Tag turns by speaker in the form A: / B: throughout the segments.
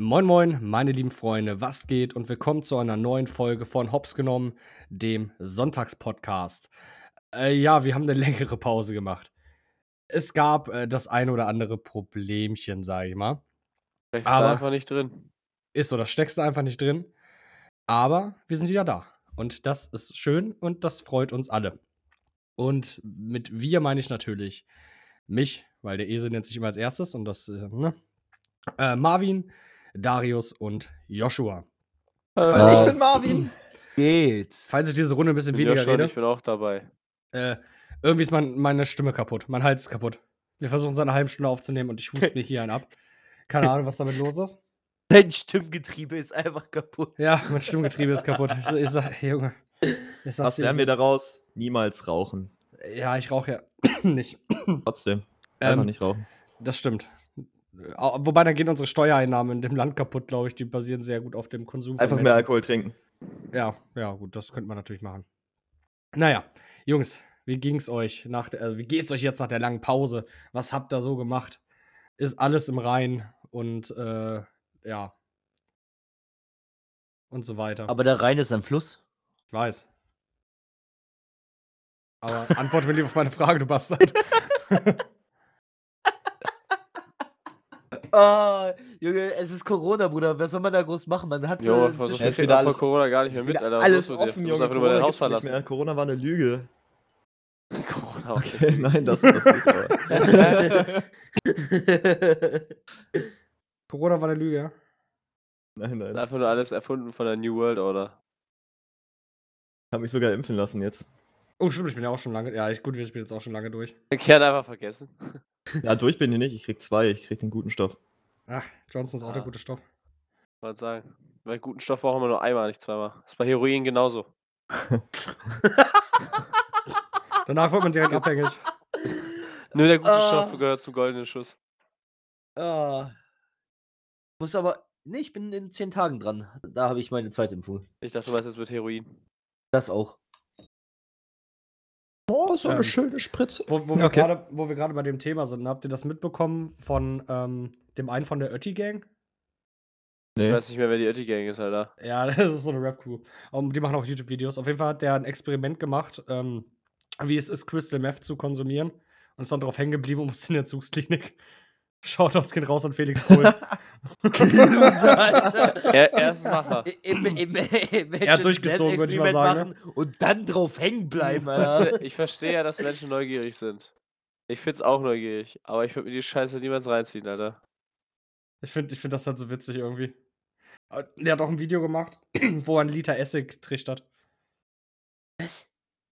A: Moin moin, meine lieben Freunde, was geht und willkommen zu einer neuen Folge von Hops genommen, dem Sonntagspodcast. Äh, ja, wir haben eine längere Pause gemacht. Es gab äh, das ein oder andere Problemchen, sage ich mal.
B: Steckst du einfach nicht drin.
A: Ist so, das steckst du einfach nicht drin. Aber wir sind wieder da. Und das ist schön und das freut uns alle. Und mit wir meine ich natürlich mich, weil der Esel nennt sich immer als erstes und das, äh, ne? Äh, Marvin, Darius und Joshua.
B: Falls
C: ich
B: ich
C: bin Marvin. Geht's.
A: Falls ich diese Runde ein bisschen
B: bin
A: weniger
B: Joshua
A: rede,
B: ich bin auch dabei.
A: äh, irgendwie ist mein, meine Stimme kaputt. Mein Hals ist kaputt. Wir versuchen seit einer halben Stunde aufzunehmen und ich huste mir hier einen ab. Keine Ahnung, was damit los ist.
C: Dein Stimmgetriebe ist einfach kaputt.
A: Ja, mein Stimmgetriebe ist kaputt. Ich, ich sag, hey, Junge. Ich
D: Was lernen wir
A: es
D: daraus? Niemals rauchen.
A: Ja, ich rauche ja nicht.
D: Trotzdem. Einfach
A: Ähm,
D: nicht rauchen.
A: Das stimmt. Wobei, dann gehen unsere Steuereinnahmen in dem Land kaputt, glaube ich. Die basieren sehr gut auf dem Konsum.
D: Einfach mehr. Alkohol trinken.
A: Ja, ja, gut, das könnte man natürlich machen. Naja, Jungs, wie ging's euch nach der, also wie geht's euch jetzt nach der langen Pause? Was habt ihr so gemacht? Ist alles im Rein und äh, ja. Und so weiter.
C: Aber der Rhein ist ein Fluss.
A: ich weiß. Aber antworte mir lieber auf meine Frage, du Bastard.
C: Ah, Junge, es ist Corona, Bruder. Was soll man da groß machen? Man hat
B: Jo, vor so
C: zwischen-
B: viel
D: alles-
B: Corona gar nicht mehr mit, Alter.
D: Alles
B: ist
D: offen,
B: Du
D: Junge.
B: musst einfach nur dein
D: Corona
B: Haus verlassen.
D: mehr. Corona war eine Lüge.
B: Corona nicht.
D: Okay, nein, das das nicht, aber.
A: Corona war eine Lüge, ja?
D: Nein, nein.
B: Einfach nur alles erfunden von der New World Order.
D: Ich habe mich sogar impfen lassen jetzt.
A: Oh, stimmt, ich bin ja auch schon lange. Ja, ich, gut, ich bin jetzt auch schon lange durch.
B: Kern einfach vergessen.
D: Ja, durch bin ich nicht. Ich krieg zwei. Ich krieg den guten Stoff.
A: Ach, Johnson ist auch der
B: Ah.
A: gute Stoff.
B: Wollte sagen. Bei guten Stoff brauchen wir nur einmal, nicht zweimal. ist bei Heroin genauso.
A: Danach wird man direkt abhängig.
B: Nur der gute
C: Ah.
B: Stoff gehört zum goldenen Schuss.
C: ah. Muss aber. Nee, ich bin in zehn Tagen dran. Da habe ich meine zweite Impfung.
B: Ich dachte, du weißt jetzt mit Heroin.
C: Das auch.
D: Oh, so
A: Ähm,
D: schöne Spritze.
A: Wo, wo, wir
D: Okay.
A: wir gerade bei dem Thema sind, habt ihr das mitbekommen von ähm, dem einen von der Ötti-Gang?
B: Ich
D: Nee.
B: weiß nicht mehr, wer die Ötti Gang ist, Alter.
A: Ja, das ist so eine Rap-Crew. Um, die machen auch YouTube-Videos. Auf jeden Fall hat der ein Experiment gemacht, ähm, wie es ist, Crystal Meth zu konsumieren. Und ist dann drauf hängen geblieben und musste in der Zugsklinik. Shoutouts gehen raus an Felix Kohl.
B: Er, er ist ein Macher.
C: Im, im, im, im
A: Er hat durchgezogen, würde ich mal sagen, ne?
C: machen Und dann drauf hängen bleiben,
B: Weißt
C: Alter.
B: du, ich verstehe ja, dass Menschen neugierig sind. Ich find's auch neugierig, aber ich würde mir die Scheiße niemals reinziehen, Alter.
A: Ich finde ich find das halt so witzig irgendwie. Der hat auch ein Video gemacht, wo er einen Liter Essig trichtert.
C: Was?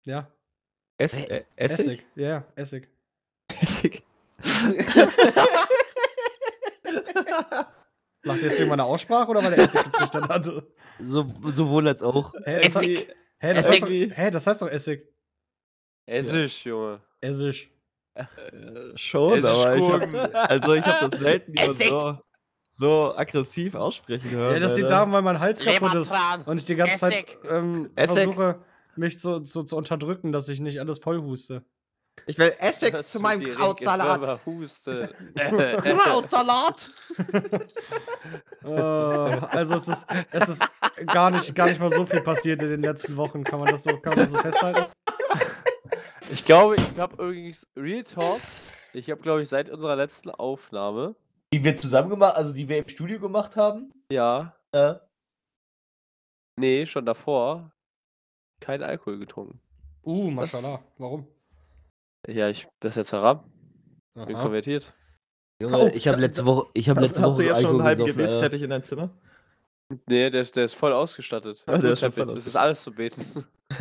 A: Ja,
D: Ess äh, Essig?
A: Ja, ja, Essig.
D: Essig.
A: Macht jetzt jemand eine Aussprache oder weil der Essig getrichtert hatte?
C: So, sowohl als auch.
A: Hä, das,
C: Essig.
A: Heißt, hä, das,
C: Essig.
A: Heißt doch, hä, das heißt doch Essig.
B: Essig, Junge.
A: Essig.
D: Äh, schon,
B: Essig
D: aber ich
B: Gurken.
D: hab, also ich habe das selten so, so aggressiv aussprechen hören.
A: Ja, das liegt daran, weil mein Hals kaputt ist. Und ich die ganze Zeit
C: Essig.
A: ähm,
D: Essig.
A: versuche, mich zu, zu, zu unterdrücken, dass ich nicht alles voll huste.
D: Ich will Essig
B: Dass
D: zu meinem Krautsalat.
B: Huste.
C: Krautsalat.
A: Äh, also es ist, es ist gar, nicht, gar nicht mal so viel passiert in den letzten Wochen. Kann man das so, kann man das so festhalten?
B: ich glaube, ich habe irgendwie Real Talk. Ich habe, glaube ich, seit unserer letzten Aufnahme,
C: Die wir zusammen gemacht, also die wir im Studio gemacht haben.
B: ja,
C: Äh,
B: nee, schon davor, keinen Alkohol getrunken.
A: Uh, mashallah. Warum?
B: Ja, ich, das ist jetzt Haram. Bin
A: Aha.
B: konvertiert.
C: Junge,
A: Oh,
C: ich habe letzte Woche, ich habe
D: Hast,
C: letzte
D: hast
C: Woche
D: du jetzt schon einen halben
C: gesoffen.
D: Gebetsteppich in deinem Zimmer?
B: Nee, der ist, der ist voll ausgestattet.
D: Ah, der ist voll
B: Das ist alles zu beten.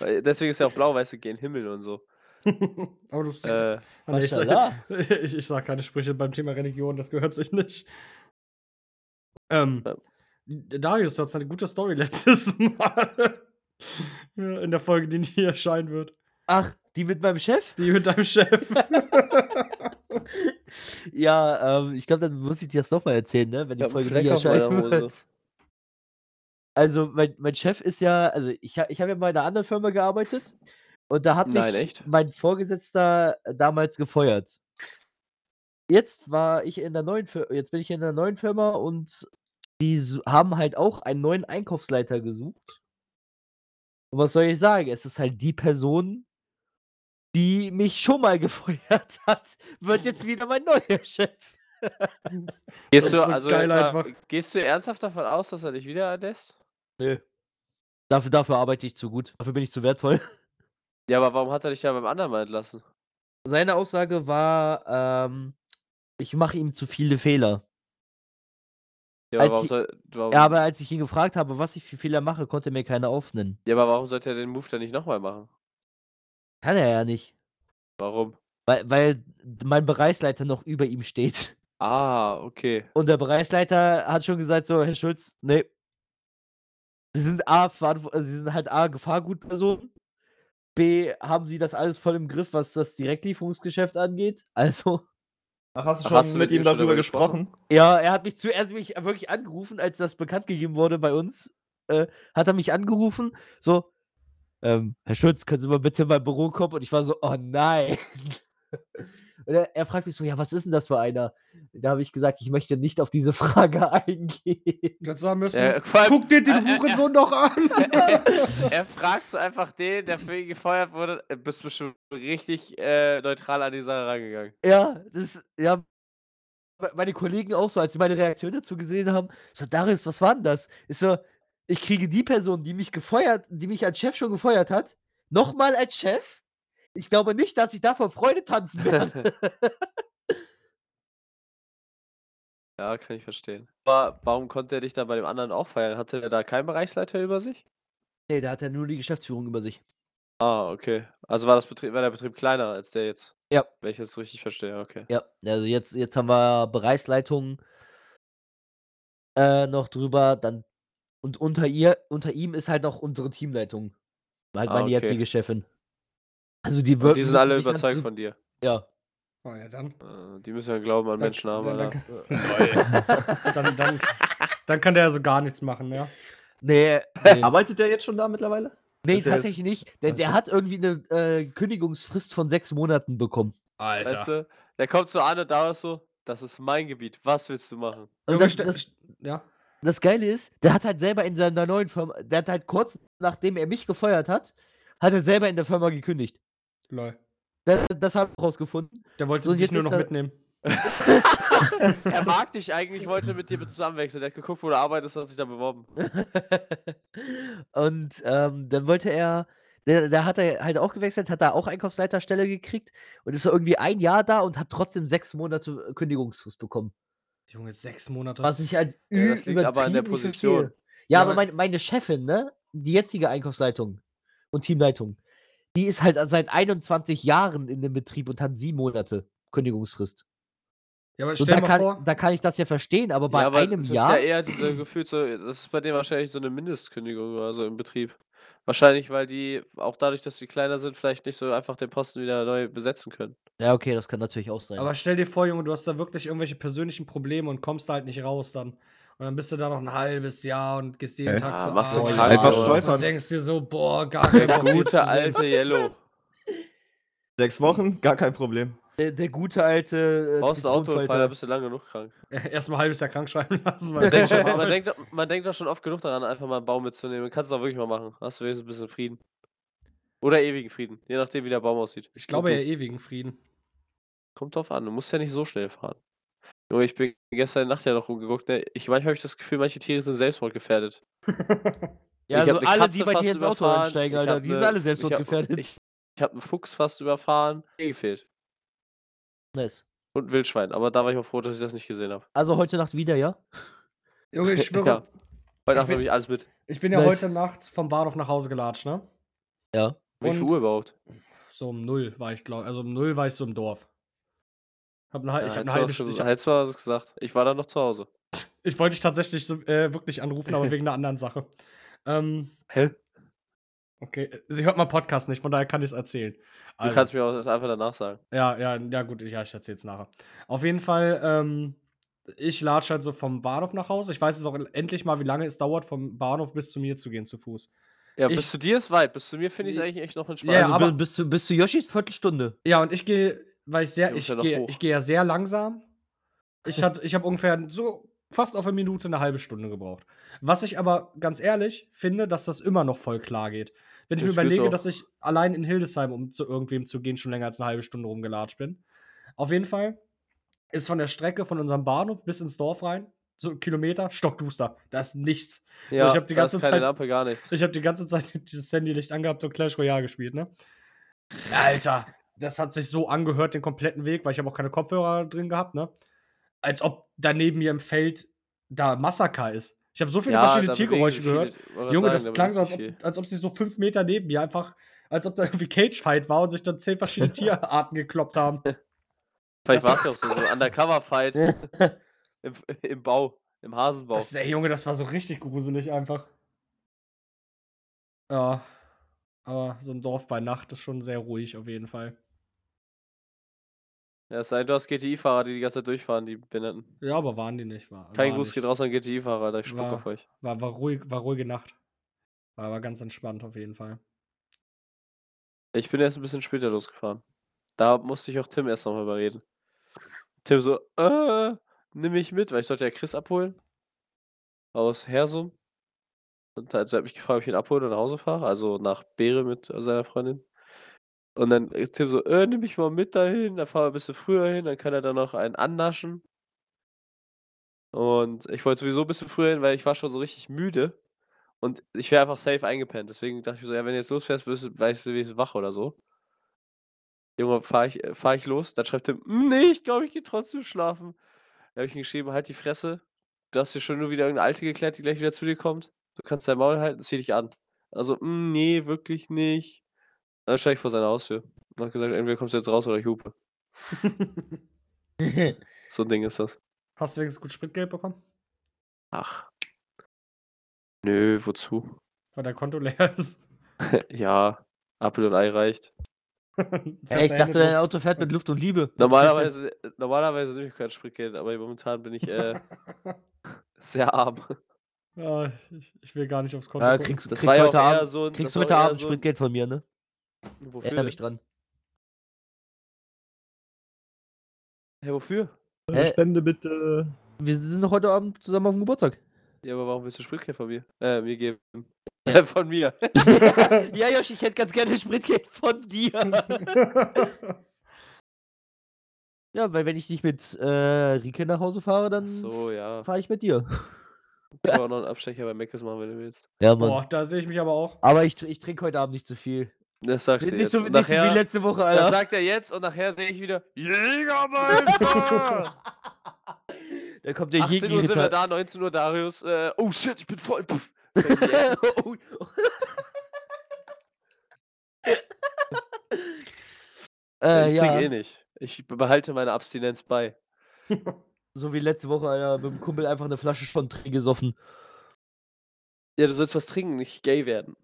B: Deswegen ist ja auch blau-weiße gehen Himmel und so.
A: Aber du
B: Äh,
A: ich, ich, ich sag keine Sprüche beim Thema Religion, das gehört sich nicht. Ähm,
B: Ja.
A: Darius, du hast eine gute Story letztes Mal. Ja, In der Folge, die nie erscheinen wird.
C: Ach, die mit meinem Chef?
A: Die mit deinem Chef.
C: Ja, ähm, ich glaube, dann muss ich dir das nochmal erzählen, ne? Wenn die
B: einen
C: Folge nie erscheinen wird. Also, mein, mein Chef ist ja, also ich, ich habe ja bei einer anderen Firma gearbeitet und da hat
B: Nein,
C: mich
B: echt?
C: mein Vorgesetzter damals gefeuert. jetzt war ich in der neuen Fir jetzt bin ich in der neuen Firma und die haben halt auch einen neuen Einkaufsleiter gesucht. Und was soll ich sagen? Es ist halt die Person, die mich schon mal gefeuert hat, wird jetzt wieder mein neuer Chef.
B: Gehst
A: Das
B: du,
A: so
B: also
A: einfach.
B: gehst du ernsthaft davon aus, dass er dich wieder erlässt?
C: Nö. Dafür dafür arbeite ich zu gut. Dafür bin ich zu wertvoll.
B: Ja, aber warum hat er dich ja beim anderen mal entlassen?
C: Seine Aussage war, ähm, ich mache ihm zu viele Fehler.
B: Ja, aber
C: ich
B: soll, warum,
C: ja, aber als ich ihn gefragt habe, was ich für Fehler mache, konnte mir keiner aufnennen.
B: ja, aber warum sollte er den Move dann nicht nochmal machen?
C: Kann er ja nicht.
B: Warum?
C: Weil weil mein Bereichsleiter noch über ihm steht.
B: Ah, okay.
C: Und der Bereichsleiter hat schon gesagt so: „Herr Schulz, ne“ Sie sind A, also, sie sind halt A, Gefahrgutpersonen. B, haben sie das alles voll im Griff, was das Direktlieferungsgeschäft angeht. Also
D: Ach, hast du
B: Ach,
D: schon
B: hast du
D: mit
B: mit ihm
D: darüber
B: gesprochen?
D: gesprochen?
C: Ja, er hat mich zuerst mich wirklich angerufen, als das bekannt gegeben wurde bei uns, äh, hat er mich angerufen, so: „Ähm, Herr Schulz, können Sie mal bitte in mein Büro kommen?“ Und ich war so: „Oh nein.“ Und er er fragt mich so: „Ja, was ist 'n das für einer?“ Da habe ich gesagt: „Ich möchte nicht auf diese Frage eingehen.“
A: Du hättest sagen müssen:
B: vor allem,
A: „Guck dir den
B: äh, äh,
A: Hurensohn doch an!“
B: er fragt so einfach den, der für ihn gefeuert wurde, äh, bist bestimmt richtig äh, neutral an die Sache rangegangen.
C: Ja, das ja me meine Kollegen auch so, als sie meine Reaktion dazu gesehen haben, so: „Darius, was war 'n das?“ Ich so: „Ich kriege die Person, die mich gefeuert die mich als Chef schon gefeuert hat, noch mal als Chef? Ich glaube nicht, dass ich da vor Freude tanzen werde.“
B: Ja, kann ich verstehen. Aber warum konnte er dich dann bei dem anderen auch feiern? Hatte er da keinen Bereichsleiter über sich?
C: Ne, der hat ja nur die Geschäftsführung über sich.
B: Ah, okay. Also war das Betrieb war der Betrieb kleiner als der jetzt?
C: Ja.
B: Wenn ich das richtig verstehe, okay.
C: Ja, also jetzt jetzt haben wir Bereichsleitung äh, noch drüber, dann und unter ihr unter ihm ist halt noch unsere Teamleitung. Halt
B: Ah,
C: meine
B: okay.
C: jetzige Chefin. Also die
B: Und die sind alle
C: dann
B: überzeugt von dir?
C: ja.
A: Oh ja, dann.
B: Äh, die müssen ja glauben an
A: Dann
B: Menschen haben,
A: dann dann
B: Alter.
A: kann dann dann dann kann der ja so gar nichts machen, ja.
C: Ne, ne.
D: Arbeitet der jetzt schon da mittlerweile?
C: Ne,
D: er jetzt-
C: tatsächlich nicht. Der der hat irgendwie 'ne, äh, Kündigungsfrist von 6 Monaten bekommen.
B: Weißt du, der kommt so an und da ist so: „Das ist mein Gebiet. Was willst du machen?“
C: Und das das
A: ja.
C: das Geile ist, der hat halt selber in seiner neuen Firma der hat halt kurz nachdem er mich gefeuert hat, hat er selber in der Firma gekündigt.
A: Lol.
C: Da das habe ich rausgefunden.
A: Der wollte
C: So,
A: dich
C: jetzt
A: nur noch
C: er
A: mitnehmen.
B: Er mag dich eigentlich, wollte mit dir zusammenwechseln. Der hat geguckt, wo du arbeitest, hat sich da beworben.
C: Und, ähm, dann wollte er der da hat er halt auch gewechselt, hat da auch Einkaufsleiterstelle gekriegt und ist so irgendwie 1 Jahr da und hat trotzdem 6 Monate, Kündigungsfrist bekommen.
A: Junge, 6 Monate.
C: Was ich halt
B: Ja, das liegt aber an der Position.
C: Ja,
A: Ja,
C: aber meine meine Chefin, ne, die jetzige Einkaufsleitung und Teamleitung, die ist halt seit 21 Jahren in dem Betrieb und hat 7 Monate Kündigungsfrist.
A: Ja, aber
C: So,
A: stell
C: da
A: dir mal
C: kann
A: vor
C: da kann ich das ja verstehen, aber bei
B: Ja, aber
C: einem
B: es ist ja
C: Jahr
B: eher diese gefühlt so das ist bei denen wahrscheinlich so 'ne Mindestkündigung oder so im Betrieb. Wahrscheinlich, weil die auch dadurch, dass die kleiner sind, vielleicht nicht so einfach den Posten wieder neu besetzen können.
C: Ja, okay, das kann natürlich auch sein.
A: Aber stell dir vor, Junge, du hast da wirklich irgendwelche persönlichen Probleme und kommst da halt nicht raus dann. Und dann bist du da noch 'n halbes Jahr und gehst jeden
D: Hä?
A: Tag
B: Ja,
A: zur
B: machst du
A: Arbeit
D: Einfach stolpern.
A: und denkst dir so: „Boah, gar kein
B: Der gute
A: zu sehen.“
B: alte Yellow.
D: 6 Wochen, gar kein Problem.
C: Der der gute alte, äh,
B: Brauchst 'n Autounfall, da
C: Zitronenfalter.
B: bist du lang genug krank.
A: E erst mal halbes Jahr krank schreiben lassen,
B: Man denkt
A: du
B: schon man denkt doch man denkt doch schon oft genug daran, einfach mal 'n Baum mitzunehmen. Kannst du auch wirklich mal machen. Hast du wenigstens 'n bisschen Frieden. Oder ewigen Frieden, je nachdem, wie der Baum aussieht.
A: Ich
B: Und
A: glaube
B: du.
A: eher ewigen Frieden.
B: Kommt drauf an, du musst ja nicht so schnell fahren. Junge, ich bin gestern Nacht ja noch rumgeguckt, ne? Ich manchmal habe ich das Gefühl, manche Tiere sind selbstmordgefährdet.
C: Ja,
B: Ich
C: also
B: habe
C: alle,
B: Katze
C: die bei dir ins Auto einsteigen,
B: ich
C: Alter, die sind
B: 'ne
C: alle
B: ich habe
C: selbstmordgefährdet.
B: ich ich habe 'n Fuchs fast überfahren, mir gefehlt.
C: Nice.
B: Und 'n Wildschwein, aber da war ich auch froh, dass ich das nicht gesehen habe.
C: Also heute Nacht wieder, ja?
A: Junge, ich schwöre
B: Ja. Heute
A: Ich
B: Nacht nehme ich alles mit.
A: ich bin ja
C: Nice.
A: heute Nacht vom Bahnhof nach Hause gelatscht, ne?
C: Ja.
B: Wie viel Uhr überhaupt?
A: so um 0 war ich, glaube also um 0 war ich so im Dorf. Habe 'ne hal
B: Ja,
A: ich habe 'ne
B: du auch
A: halbe
B: schon
A: St ich
B: was gesagt. Ich war dann noch zu Hause.
A: ich wollte dich tatsächlich so äh, wirklich anrufen, aber wegen 'ner anderen Sache. Ähm
B: Hä?
A: Okay, äh, sie hört meinen Podcast nicht, von daher kann ich's erzählen.
B: Du
A: Also
B: kannst mir auch das einfach danach sagen.
A: Ja, ja, ja gut, ja, ich erzähl's nachher. Auf jeden Fall, ähm, ich latsche halt so vom Bahnhof nach Hause. Ich weiß jetzt auch endlich mal, wie lange es dauert, vom Bahnhof bis zu mir zu gehen zu Fuß.
B: Ja,
A: Ich
B: bis zu dir ist weit. Bis zu mir finde ich's
A: J
B: eigentlich echt noch
A: Ja,
B: entspannt.
C: Also
A: aber
C: bi bis zu bis zu Yoshis Viertelstunde.
A: Ja, und ich gehe weil ich sehr ich
B: noch
A: gehe ich gehe ja sehr langsam Ich, ich habe ungefähr so fast auf eine Minute eine halbe Stunde gebraucht. Was ich aber ganz ehrlich finde, dass das immer noch voll klar geht. Wenn ich mir
B: Das geht
A: überlege, dass ich allein in Hildesheim, um zu irgendwem zu gehen, schon länger als eine halbe Stunde rumgelatscht bin. Auf jeden Fall ist von der Strecke von unserem Bahnhof bis ins Dorf rein, so ein Kilometer, stockduster. Da ist nichts.
B: Ja,
A: ich hab die ganze Zeit-
B: Lampe, gar nichts.
A: Ich habe die ganze Zeit dieses Handylicht angehabt und Clash Royale gespielt, ne? Alter, das hat sich so angehört den kompletten Weg, weil ich habe auch keine Kopfhörer drin gehabt, ne? Als ob da neben mir im Feld da Massaker ist. Ich habe so viele verschiedene
B: da bewegen
A: Tiergeräusche gehört. Junge, das
B: da
A: klang so, als ob, als ob sie so fünf Meter neben mir einfach, als ob da irgendwie Cagefight war und sich dann zehn verschiedene Tierarten gekloppt haben.
B: Vielleicht war es ja auch so, so ein Undercover-Fight im, im Bau, im Hasenbau.
A: Das, ey, Junge, das war so richtig gruselig einfach. Ja. Aber so ein Dorf bei Nacht ist schon sehr ruhig auf jeden Fall.
B: Ja, es sei denn, du hast GTI-Fahrer, die die ganze Zeit durchfahren, die Behinderten.
A: Ja, aber waren die nicht. War,
B: Kein
A: war
B: Gruß
A: nicht.
B: geht raus an GTI-Fahrer, da ich spuck
A: War-
B: auf euch.
A: War, war, ruhig, war ruhige Nacht. War aber ganz entspannt auf jeden Fall.
B: Ich bin erst ein bisschen später losgefahren. Da musste ich auch Tim erst nochmal überreden. Tim so, äh, nimm mich mit, weil ich sollte ja Chris abholen. Aus Hersum. Und also er hat mich gefragt, ob ich ihn abhole oder nach Hause fahre. Also nach Beere mit seiner Freundin. Und dann ist Tim so, äh, nimm mich mal mit dahin, dann fahren wir ein bisschen früher hin, dann kann er da noch einen annaschen. Und ich wollte sowieso ein bisschen früher hin, weil ich war schon so richtig müde. Und ich wäre einfach safe eingepennt. Deswegen dachte ich so, ja, wenn du jetzt losfährst, bist du weißt du wenigstens wach oder so. Junge, fahre ich, äh, ich los, dann schreibt Tim, "Mm, nee, ich glaube, ich gehe trotzdem schlafen. Da habe ich ihm geschrieben, halt die Fresse. Du hast dir schon nur wieder irgendeine Alte geklärt, die gleich wieder zu dir kommt. Du kannst dein Maul halten, zieh dich an. Also, "Mm, nee, wirklich nicht. Dann stand ich vor seiner Haustür. Und hat gesagt, entweder kommst du jetzt raus oder ich hupe. So ein Ding ist das.
A: Hast du wenigstens gut Spritgeld bekommen?
B: Ach. Nö, wozu?
A: Weil dein Konto leer ist.
B: ja, Apfel und Ei reicht.
C: Ey, ich dachte, dein Auto fährt mit Luft und Liebe.
B: Normalerweise, normalerweise nehme ich kein Spritgeld, aber momentan bin ich äh, sehr arm.
A: ja, ich, ich will gar nicht aufs Konto.
C: Ja, kriegst,
B: auch
C: heute Abend,
B: so ein.
C: kriegst
B: das war
C: heute
B: eher
C: Abend
B: so ein,
C: Spritgeld von mir, ne?
B: Wofür?
C: Erinnere mich dran.
B: Hä, wofür?
C: Hä?
D: Spende bitte.
C: Wir sind doch heute Abend zusammen auf dem Geburtstag.
B: Ja, aber warum willst du Spritgeld von mir? Äh, mir geben. Äh, von mir.
C: ja, Josh, ich hätte ganz gerne Spritgeld von dir. ja, weil wenn ich nicht mit äh, Rike nach Hause fahre, dann
B: so, ja.
C: fahre ich mit dir.
B: Können wir auch noch einen Abstecher bei Meckes machen, wenn du willst.
C: Ja, Mann.
A: Boah, da sehe ich mich aber auch.
C: Aber ich, ich trinke heute Abend nicht zu viel.
B: Das sagst du
C: Nicht
B: jetzt.
C: so,
B: Und
C: nicht so wie
B: nachher,
C: letzte Woche,
B: das
C: Alter.
B: sagt er jetzt und nachher sehe ich wieder Jägermeister!
C: Da kommt der
B: 18 Uhr sind wir
C: Jäger.
B: da, 19 Uhr Darius. Äh, oh shit, ich bin voll. Puff.
C: Oh, oh. äh,
B: ich
C: ja,
B: trinke eh nicht. Ich behalte meine Abstinenz bei.
C: so wie letzte Woche, Alter, mit dem Kumpel einfach eine Flasche Chantre gesoffen.
B: Ja, du sollst was trinken, nicht gay werden.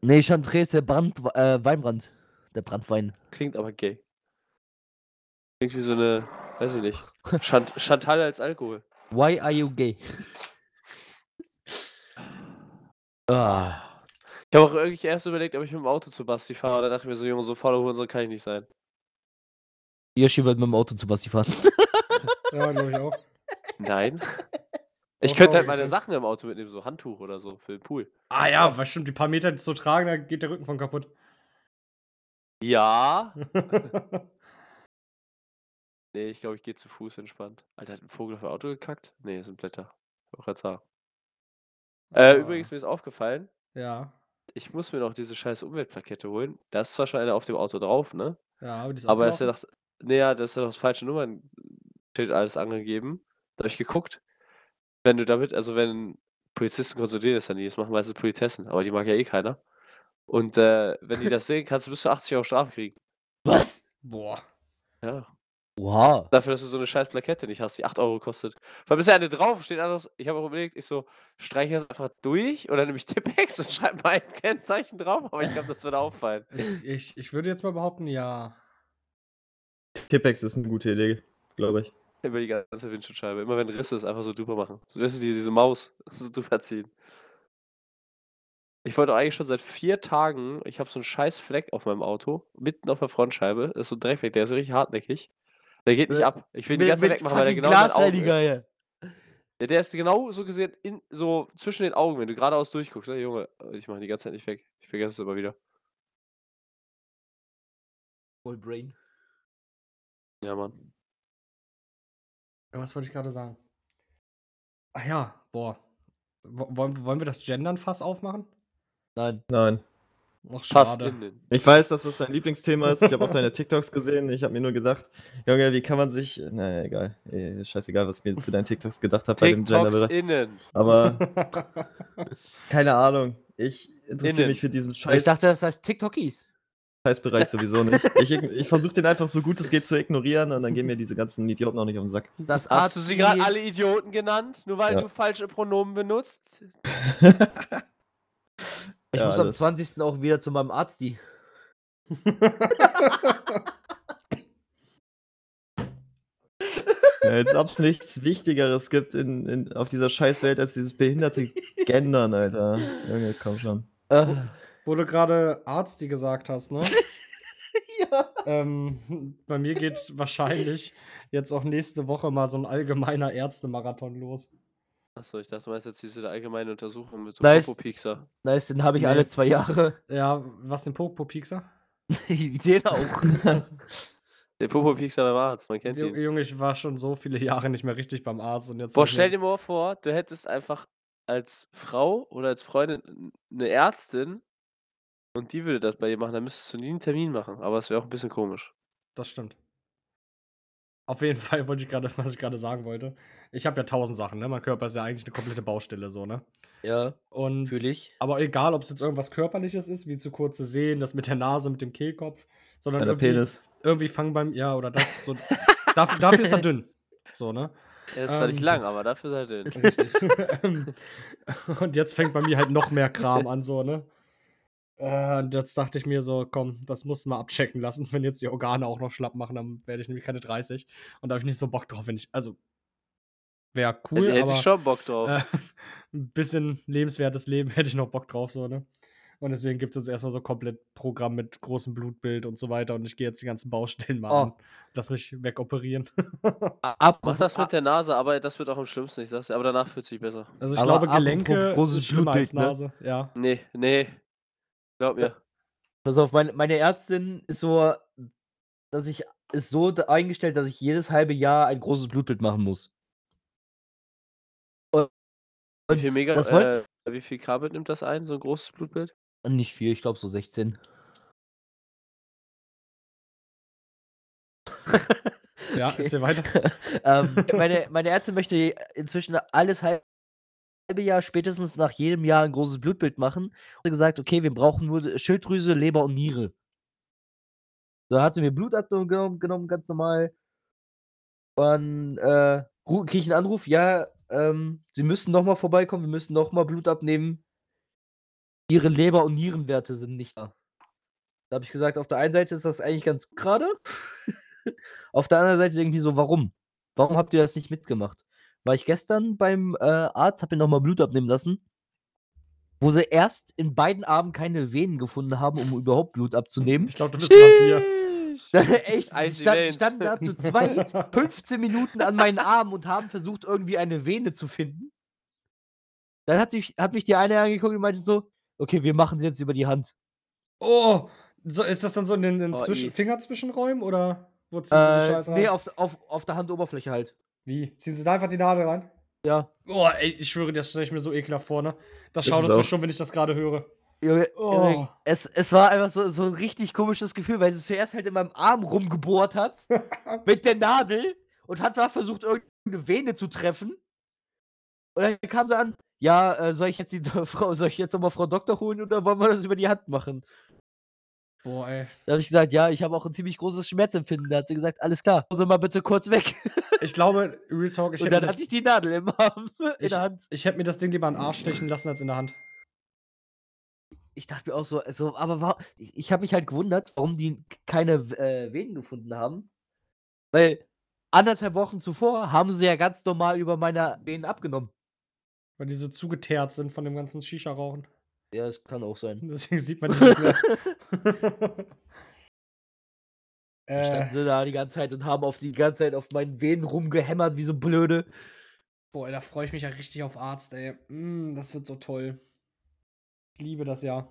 C: Nee, Chantre ist der Brand, äh, Weinbrand. Der Brandwein.
B: Klingt aber gay. Klingt wie so eine, weiß ich nicht. Chant Chantal als Alkohol.
C: Why are you gay? ah.
B: Ich habe auch irgendwie erst überlegt, ob ich mit dem Auto zu Basti fahre. Da dachte ich mir so, Junge, so fauler Hurensohn kann ich nicht sein.
C: Yoshi wird mit dem Auto zu Basti fahren.
A: Ja, glaube ich auch.
B: Nein. Ich könnte halt meine. Sachen im Auto mitnehmen, so Handtuch oder so für den Pool.
A: Ah ja, was stimmt, die paar Meter die zu tragen, da geht der Rücken von kaputt.
B: Ja. Nee, ich glaube, ich gehe zu Fuß entspannt. Alter, hat ein Vogel auf mein Auto gekackt? Nee, das sind Blätter. Ich wollte gerade sagen. Äh,
A: Ah.
B: übrigens, mir ist aufgefallen,
A: ja,
B: ich muss mir noch diese scheiß Umweltplakette holen. Da ist zwar schon eine auf dem Auto drauf, ne?
A: ja, aber die ist
B: Aber ist ja
A: abgelaufen.
B: doch. Nee, ja, das ist ja doch das falsche Nummernschild alles angegeben. Da habe ich geguckt. Wenn du damit, also wenn Polizisten kontrollieren das ja nie, das machen meistens Politessen, aber die mag ja eh keiner. Und äh, wenn die das sehen, kannst du bis zu 80 Euro Strafe kriegen.
C: Was?
A: Boah.
B: Ja.
C: Oha.
B: Dafür, dass du so eine scheiß Plakette nicht hast, die 8 Euro kostet. Vor allem ist ja eine drauf, steht anders. Ich habe auch überlegt, ich so, streiche das einfach durch oder nehme ich Tippex und schreibe mal ein Kennzeichen drauf, aber ich glaube, das würde auffallen.
A: Ich, ich, ich würde jetzt mal behaupten, ja.
D: Tippex ist eine gute Idee, glaube ich.
B: Über die ganze Windschutzscheibe. Immer wenn Risse ist, einfach so drüber machen. So, weißt du, die, diese Maus so drüber ziehen. Ich wollte eigentlich schon seit vier Tagen, ich habe so einen scheiß Fleck auf meinem Auto, mitten auf der Frontscheibe. Das ist so ein Dreckfleck, der ist richtig hartnäckig. Der geht nicht
C: Mit-
B: ab. Ich will ihn die
C: Mit,
B: ganze Zeit
C: mit
B: wegmachen, weil er
C: fucking
B: genau in meinen Augen
C: Glasreiniger,
B: ist.
C: ja.
B: Der ist genau so gesehen in, so zwischen den Augen, wenn du geradeaus durchguckst. Ne, Junge, ich mache die ganze Zeit nicht weg. Ich vergesse es immer wieder.
C: Voll Brain.
B: Ja, Mann.
A: Ja, Was wollte ich gerade sagen? Ach ja, boah. Wo- Wollen, wollen wir das Gendern-Fass aufmachen?
C: Nein.
D: Nein.
A: Ach,
B: Fast
A: schade.
B: innen.
D: Ich weiß, dass das dein Lieblingsthema ist. Ich habe auch deine TikToks gesehen. Ich habe mir nur gedacht, Junge, wie kann man sich. Naja, egal. Eh, Scheißegal, was ich mir zu deinen TikToks gedacht habe bei dem
B: TikToks
D: Gender.
B: innen.
D: Aber keine Ahnung. Ich interessiere mich für diesen
C: Ich
D: Scheiß,
C: dachte, das heißt TikTokies.
D: Scheißbereich sowieso nicht. Ich, ich versuche den einfach so gut es geht zu ignorieren und dann gehen mir diese ganzen Idioten auch nicht auf den Sack.
C: Das
B: Hast du sie gerade alle Idioten genannt? Nur weil
D: Ja.
B: du falsche Pronomen benutzt?
C: Ich
D: Ja,
C: muss am
D: alles.
C: 20. auch wieder zu meinem Arzt. Die.
D: Ja, als ob es nichts Wichtigeres gibt in, in, auf dieser Scheißwelt als dieses behinderte Gendern, Alter. Junge, komm schon.
C: Äh,
A: Wo du gerade Arzt die gesagt hast, ne?
C: ja.
A: ähm, bei mir geht wahrscheinlich jetzt auch nächste Woche mal so ein allgemeiner Ärztemarathon los.
B: Achso, ich dachte, du meinst jetzt diese allgemeine Untersuchung mit so
C: Nice.
B: Popo-Piekser.
C: Nice, den habe ich
A: Nee.
C: alle zwei Jahre.
A: Ja, was den Popo-Piekser?
C: den auch.
B: Der Popo-Piekser beim Arzt, man kennt
A: Ju-
B: ihn.
A: Junge, ich war schon so viele Jahre nicht mehr richtig beim Arzt und jetzt.
B: Boah, stell dir mal vor, du hättest einfach als Frau oder als Freundin eine Ärztin und die würde das bei dir machen, dann müsstest du nie einen Termin machen, aber es wäre auch ein bisschen komisch.
A: Das stimmt. Auf jeden Fall wollte ich gerade, was ich gerade sagen wollte. Ich habe ja tausend Sachen, ne? Mein Körper ist ja eigentlich eine komplette Baustelle, so, ne?
C: ja,
A: Und
C: fühle ich.
A: Aber egal, ob es jetzt irgendwas Körperliches ist, wie zu kurze Sehen, das mit der Nase, mit dem Kehlkopf, sondern irgendwie,
D: Penis.
A: irgendwie fangen beim, ja, oder das, so, dafür, dafür ist er dünn. So, ne?
B: Er ist zwar nicht
A: Ähm.
B: lang, aber dafür seid ihr.
A: Richtig. Ähm, und jetzt fängt bei mir halt noch mehr Kram an, so, ne? Äh, und jetzt dachte ich mir so, komm, das musst du mal abchecken lassen. Wenn jetzt die Organe auch noch schlapp machen, dann werde ich nämlich keine 30. Und da habe ich nicht so Bock drauf, wenn ich, also, wäre cool,
B: Hätte
A: aber
B: ich schon Bock drauf.
A: äh, ein bisschen lebenswertes Leben hätte ich noch Bock drauf, so, ne? Und deswegen gibt es jetzt erstmal so komplett Programm mit großem Blutbild und so weiter. Und ich gehe jetzt die ganzen Baustellen mal
C: Oh.
A: an. Lass mich wegoperieren.
C: Ab,
B: Mach das mit der Nase, aber das wird auch am schlimmsten, ich sag's dir. Aber danach fühlt sich besser.
A: Also ich
C: Aber
A: glaube, Gelenke
C: großes
A: ist schlimmer als
C: Blutbild, ne?
A: Nase. Ja.
B: Nee, nee. Glaub mir.
C: Pass auf, meine, meine Ärztin ist so, dass ich ist so eingestellt, dass ich jedes halbe Jahr ein großes Blutbild machen muss. Und,
B: Wie viel, Mega,
C: das wollt,
B: äh, wie viel Kabel nimmt das ein, so ein großes Blutbild?
C: nicht viel, ich glaube so 16.
A: Ja,
C: Okay.
A: erzähl weiter.
C: ähm, meine, meine Ärztin möchte inzwischen alles halbe Jahr, spätestens nach jedem Jahr ein großes Blutbild machen. Und gesagt, okay, wir brauchen nur Schilddrüse, Leber und Niere. Da hat sie mir Blut abgenommen, genommen, ganz normal. Dann äh, kriege ich einen Anruf, ja, ähm, sie müssen nochmal vorbeikommen, wir müssen nochmal Blut abnehmen. Ihre Leber- und Nierenwerte sind nicht da. Da habe ich gesagt, auf der einen Seite ist das eigentlich ganz gerade. auf der anderen Seite mir so, warum? Warum habt ihr das nicht mitgemacht? War ich gestern beim äh, Arzt, habe mir nochmal Blut abnehmen lassen, wo sie erst in beiden Armen keine Venen gefunden haben, um überhaupt Blut abzunehmen.
A: Ich glaube, du bist ein Vampir.
C: Echt, stand, standen da zu zweit 15 Minuten an meinen Armen und haben versucht, irgendwie eine Vene zu finden. Dann hat, sich, hat mich die eine angeguckt und meinte so, okay, wir machen sie jetzt über die Hand.
A: Oh, so, ist das dann so in den, in
B: Oh,
A: Zwischen. Fingerzwischenräumen oder wo ziehen sie die
C: Äh,
A: Scheiße
C: nee, auf, auf, auf der Handoberfläche halt.
A: Wie? Ziehen sie da einfach die Nadel rein?
C: Ja.
A: Oh, ey, ich schwöre, das stelle ich mir so ekelhaft vor, ne? Das schaut uns mir schon, wenn ich das gerade höre.
C: Junge,
A: Oh.
C: Es, es war einfach so, so ein richtig komisches Gefühl, weil sie zuerst halt in meinem Arm rumgebohrt hat mit der Nadel und hat da versucht, irgendeine Vene zu treffen. Und dann kam sie an, ja, äh, soll ich jetzt die Frau, soll ich jetzt nochmal Frau Doktor holen oder wollen wir das über die Hand machen?
A: Boah, ey.
C: Da habe ich gesagt, ja, ich habe auch ein ziemlich großes Schmerzempfinden. Da hat sie gesagt, alles klar, also mal bitte kurz weg.
A: Ich glaube, Real Talk, ich
C: und dann hatte ich die Nadel im Arm, in
A: Ich-
C: der Hand.
A: ich hätte mir das Ding lieber in den Arsch stechen lassen als in der Hand.
C: Ich dachte mir auch so, also, aber wa- ich, ich habe mich halt gewundert, warum die keine äh, Venen gefunden haben. Weil anderthalb Wochen zuvor haben sie ja ganz normal über meine Venen abgenommen.
A: Weil die so zugeteert sind von dem ganzen Shisha-Rauchen.
C: Ja, das kann auch sein.
A: Deswegen sieht man die nicht mehr.
C: Da standen
A: Äh,
C: sie da die ganze Zeit und haben auf die ganze Zeit auf meinen Venen rumgehämmert, wie so blöde.
A: boah, da freue ich mich ja richtig auf Arzt, ey. Mm, das wird so toll. Ich liebe das ja.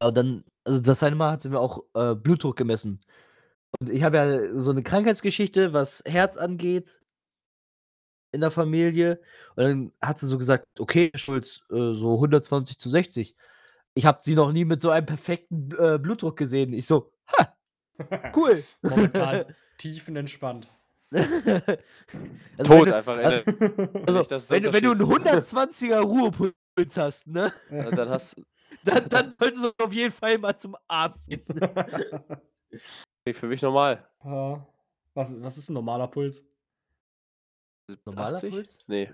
C: Ja, und dann, also das eine Mal hat sie mir auch äh, Blutdruck gemessen. Und ich habe ja so eine Krankheitsgeschichte, was Herz angeht in der Familie. Und dann hat sie so gesagt, okay, Herr Schulz, äh, so 120 zu 60. Ich habe sie noch nie mit so einem perfekten äh, Blutdruck gesehen. Ich so, ha, cool.
A: Momentan tiefenentspannt.
C: also
B: Tot
C: wenn du,
B: einfach.
C: also-
B: Ende.
C: also, wenn, du- wenn du einen
B: Unterschied-
C: 120er Ruhepuls hast, ne,
B: Und dann hast
C: dann, dann solltest du auf jeden Fall mal zum Arzt gehen.
B: für mich normal.
A: Ja. was, was ist ein normaler Puls?
C: Normaler
B: 80?
C: Puls?
B: Nee.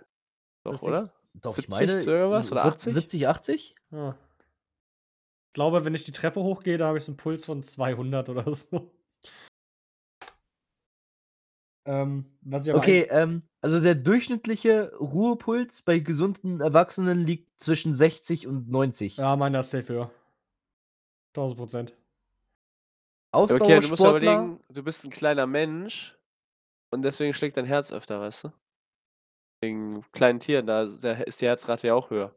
B: Doch, oder?
C: Doch,
B: 70
C: ich meine,
B: irgendwas oder
C: sieb-
B: 80?
C: 70, 80?
A: Ja. Ich glaube, wenn ich die Treppe hochgehe, da habe ich so einen Puls von 200 oder so. Ähm, was ich aber
C: Okay, ähm, also der durchschnittliche Ruhepuls bei gesunden Erwachsenen liegt zwischen 60 und 90.
A: Ja, meiner ist safe höher. 1000 Prozent.
B: Okay, du musst überlegen, du bist ein kleiner Mensch und deswegen schlägt dein Herz öfter, weißt du? Wegen kleinen Tieren, da ist der- ist die Herzrate ja auch höher.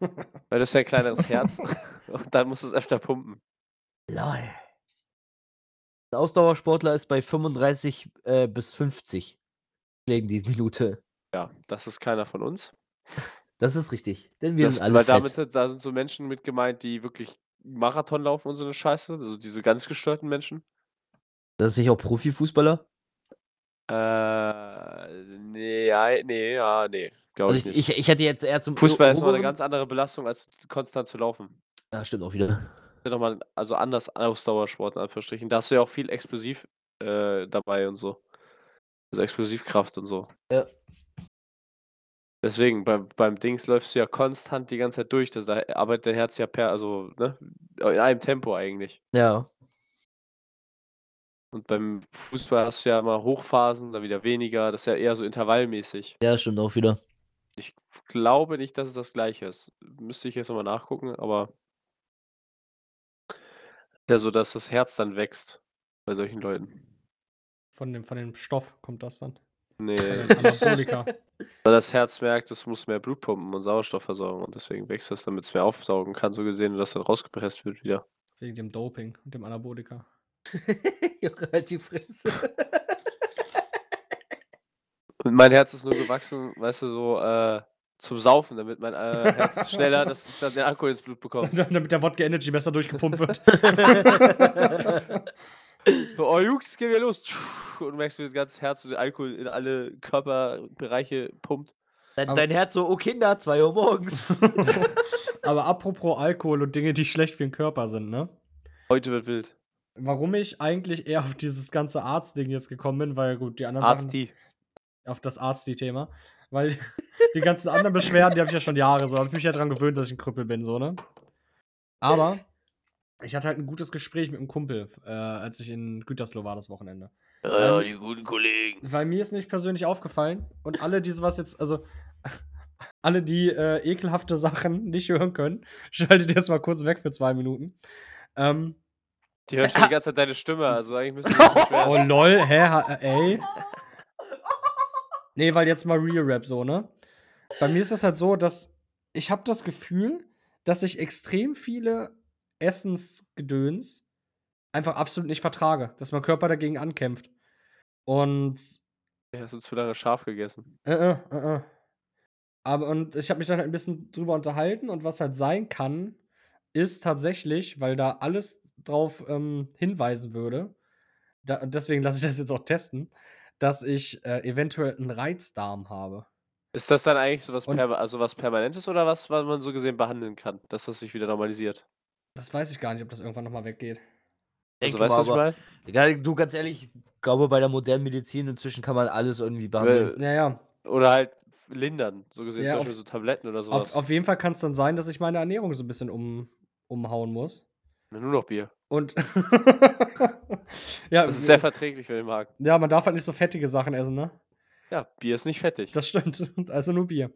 B: Weil du hast ja ein kleineres Herz und dann musst du es öfter pumpen.
C: Lol. Ein Ausdauersportler ist bei 35 äh, bis 50 Schlägen die Minute.
B: Ja, das ist keiner von uns.
C: Das ist richtig, denn wir
B: Das,
C: sind alle
B: weil
C: fett.
B: damit sind, da sind so Menschen mit gemeint, die wirklich Marathon laufen und so eine Scheiße. Also diese ganz gestörten Menschen.
C: Das ist sicher auch Profifußballer.
B: Äh, nee, nee, ja, nee. Glaube
C: Also
B: ich,
C: ich,
B: nicht.
C: ich, ich hätte jetzt eher zum
B: Fußball ist immer eine ganz andere Belastung, als konstant zu laufen.
C: Ja, stimmt auch wieder.
B: Ja, nochmal, also anders Ausdauersport in Anführungsstrichen. Da hast du ja auch viel explosiv äh, dabei und so. Also Explosivkraft und so.
C: Ja.
B: Deswegen, beim, beim Dings läufst du ja konstant die ganze Zeit durch. Das, da arbeitet dein Herz ja per, also, ne, in einem Tempo eigentlich.
C: Ja.
B: Und beim Fußball hast du ja immer Hochphasen, dann wieder weniger. Das ist ja eher so intervallmäßig.
C: Ja, stimmt auch wieder.
B: Ich glaube nicht, dass es das gleiche ist. Müsste ich jetzt nochmal nachgucken, aber ja so, dass das Herz dann wächst bei solchen Leuten.
A: Von dem, von dem Stoff kommt das dann.
B: Nee, weil das Herz merkt, es muss mehr Blut pumpen und Sauerstoff versorgen und deswegen wächst es, damit es mehr aufsaugen kann, so gesehen, und das dann rausgepresst wird wieder.
A: Wegen dem Doping und dem Anabolika.
C: Junge, halt die Fresse.
B: Und mein Herz ist nur gewachsen, weißt du, so äh, zum Saufen, damit mein äh, Herz schneller das, dann den Alkohol ins Blut bekommt.
A: Damit der Wodka Energy besser durchgepumpt wird.
B: So, oh Jungs, gehen wir los. Und du merkst, wie das ganze Herz den Alkohol in alle Körperbereiche pumpt.
C: Dein,
A: Aber-
C: dein Herz so, oh Kinder, 2 Uhr morgens.
A: Aber apropos Alkohol und Dinge, die schlecht für den Körper sind, ne?
B: Heute wird wild.
A: Warum ich eigentlich eher auf dieses ganze Arzt-Ding jetzt gekommen bin, weil gut, die anderen Sachen,
B: Arzti.
A: auf das Arzt-Thema, weil die ganzen anderen Beschwerden, die habe ich ja schon Jahre so, habe ich mich ja dran gewöhnt, dass ich ein Krüppel bin, so, ne? Aber ich hatte halt ein gutes Gespräch mit einem Kumpel, äh, als ich in Gütersloh war das Wochenende.
B: Ja,
A: Ähm,
B: die guten Kollegen.
A: Weil mir ist nicht persönlich aufgefallen und alle, die sowas jetzt, also alle, die äh, ekelhafte Sachen nicht hören können, schaltet jetzt mal kurz weg für zwei Minuten. Ähm,
B: Die hören schon die ganze Zeit deine Stimme, also eigentlich müssen die sich beschweren.
A: oh lol, hä, ha, äh, ey. Nee, weil jetzt mal Real Rap so, ne? Bei mir ist das halt so, dass ich habe das Gefühl, dass ich extrem viele Essensgedöns einfach absolut nicht vertrage, dass mein Körper dagegen ankämpft. Und
B: Ja, hast du zu lange scharf gegessen.
A: Äh, äh, äh, äh. Aber und ich habe mich dann halt ein bisschen drüber unterhalten und was halt sein kann, ist tatsächlich, weil da alles drauf ähm, hinweisen würde, da, und deswegen lasse ich das jetzt auch testen, dass ich äh, eventuell einen Reizdarm habe.
B: Ist das dann eigentlich so was,
A: Und-
B: Perma also was Permanentes oder was, was man so gesehen behandeln kann, dass das sich wieder normalisiert?
A: Das weiß ich gar nicht, ob das irgendwann nochmal weggeht.
B: Also weißt du,
C: mal,
B: was ich meine?
C: Ja, du, ganz ehrlich, ich glaube, bei der modernen Medizin inzwischen kann man alles irgendwie behandeln.
B: Weil-
A: Naja,
B: Oder halt lindern, so gesehen,
A: Ja,
B: zum
A: auf-
B: Beispiel so Tabletten oder sowas.
A: auf, auf jeden Fall kann es dann sein, dass ich meine Ernährung so ein bisschen um, umhauen muss.
B: Nur noch Bier.
A: Und ja,
B: Das ist sehr verträglich für den Magen.
A: ja, man darf halt nicht so fettige Sachen essen, ne?
B: Ja, Bier ist nicht fettig.
A: Das stimmt. Also nur Bier.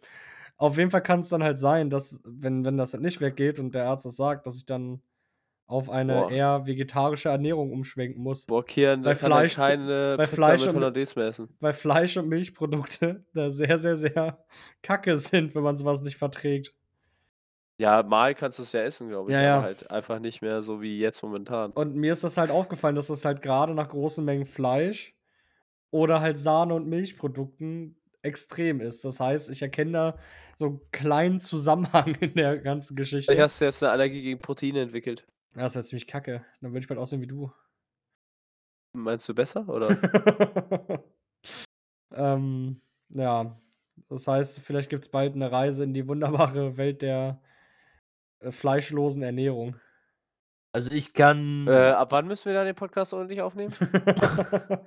A: Auf jeden Fall kann es dann halt sein, dass, wenn, wenn das halt nicht weggeht und der Arzt das sagt, dass ich dann auf eine
B: Boah.
A: eher vegetarische Ernährung umschwenken muss.
B: Boah, Kian,
A: Bei Fleisch
B: keine
A: bei
B: Pizza
A: Fleisch und-
B: Hollandaise mehr essen.
A: Weil Fleisch und Milchprodukte da sehr, sehr, sehr kacke sind, wenn man sowas nicht verträgt.
B: Ja, mal kannst du es ja essen, glaube ich,
A: Ja,
B: aber
A: ja.
B: halt einfach nicht mehr so wie jetzt momentan.
A: Und mir ist das halt aufgefallen, dass das halt gerade nach großen Mengen Fleisch oder halt Sahne- und Milchprodukten extrem ist. Das heißt, ich erkenne da so einen kleinen Zusammenhang in der ganzen Geschichte.
B: Vielleicht hast du jetzt eine Allergie gegen Proteine entwickelt.
A: Ja, das ist ja ziemlich kacke. Dann würde ich bald aussehen wie du.
B: Meinst du besser? Oder?
A: ähm, ja, das heißt, vielleicht gibt es bald eine Reise in die wunderbare Welt der fleischlosen Ernährung.
C: Also ich kann.
B: äh, ab wann müssen wir dann den Podcast ordentlich aufnehmen?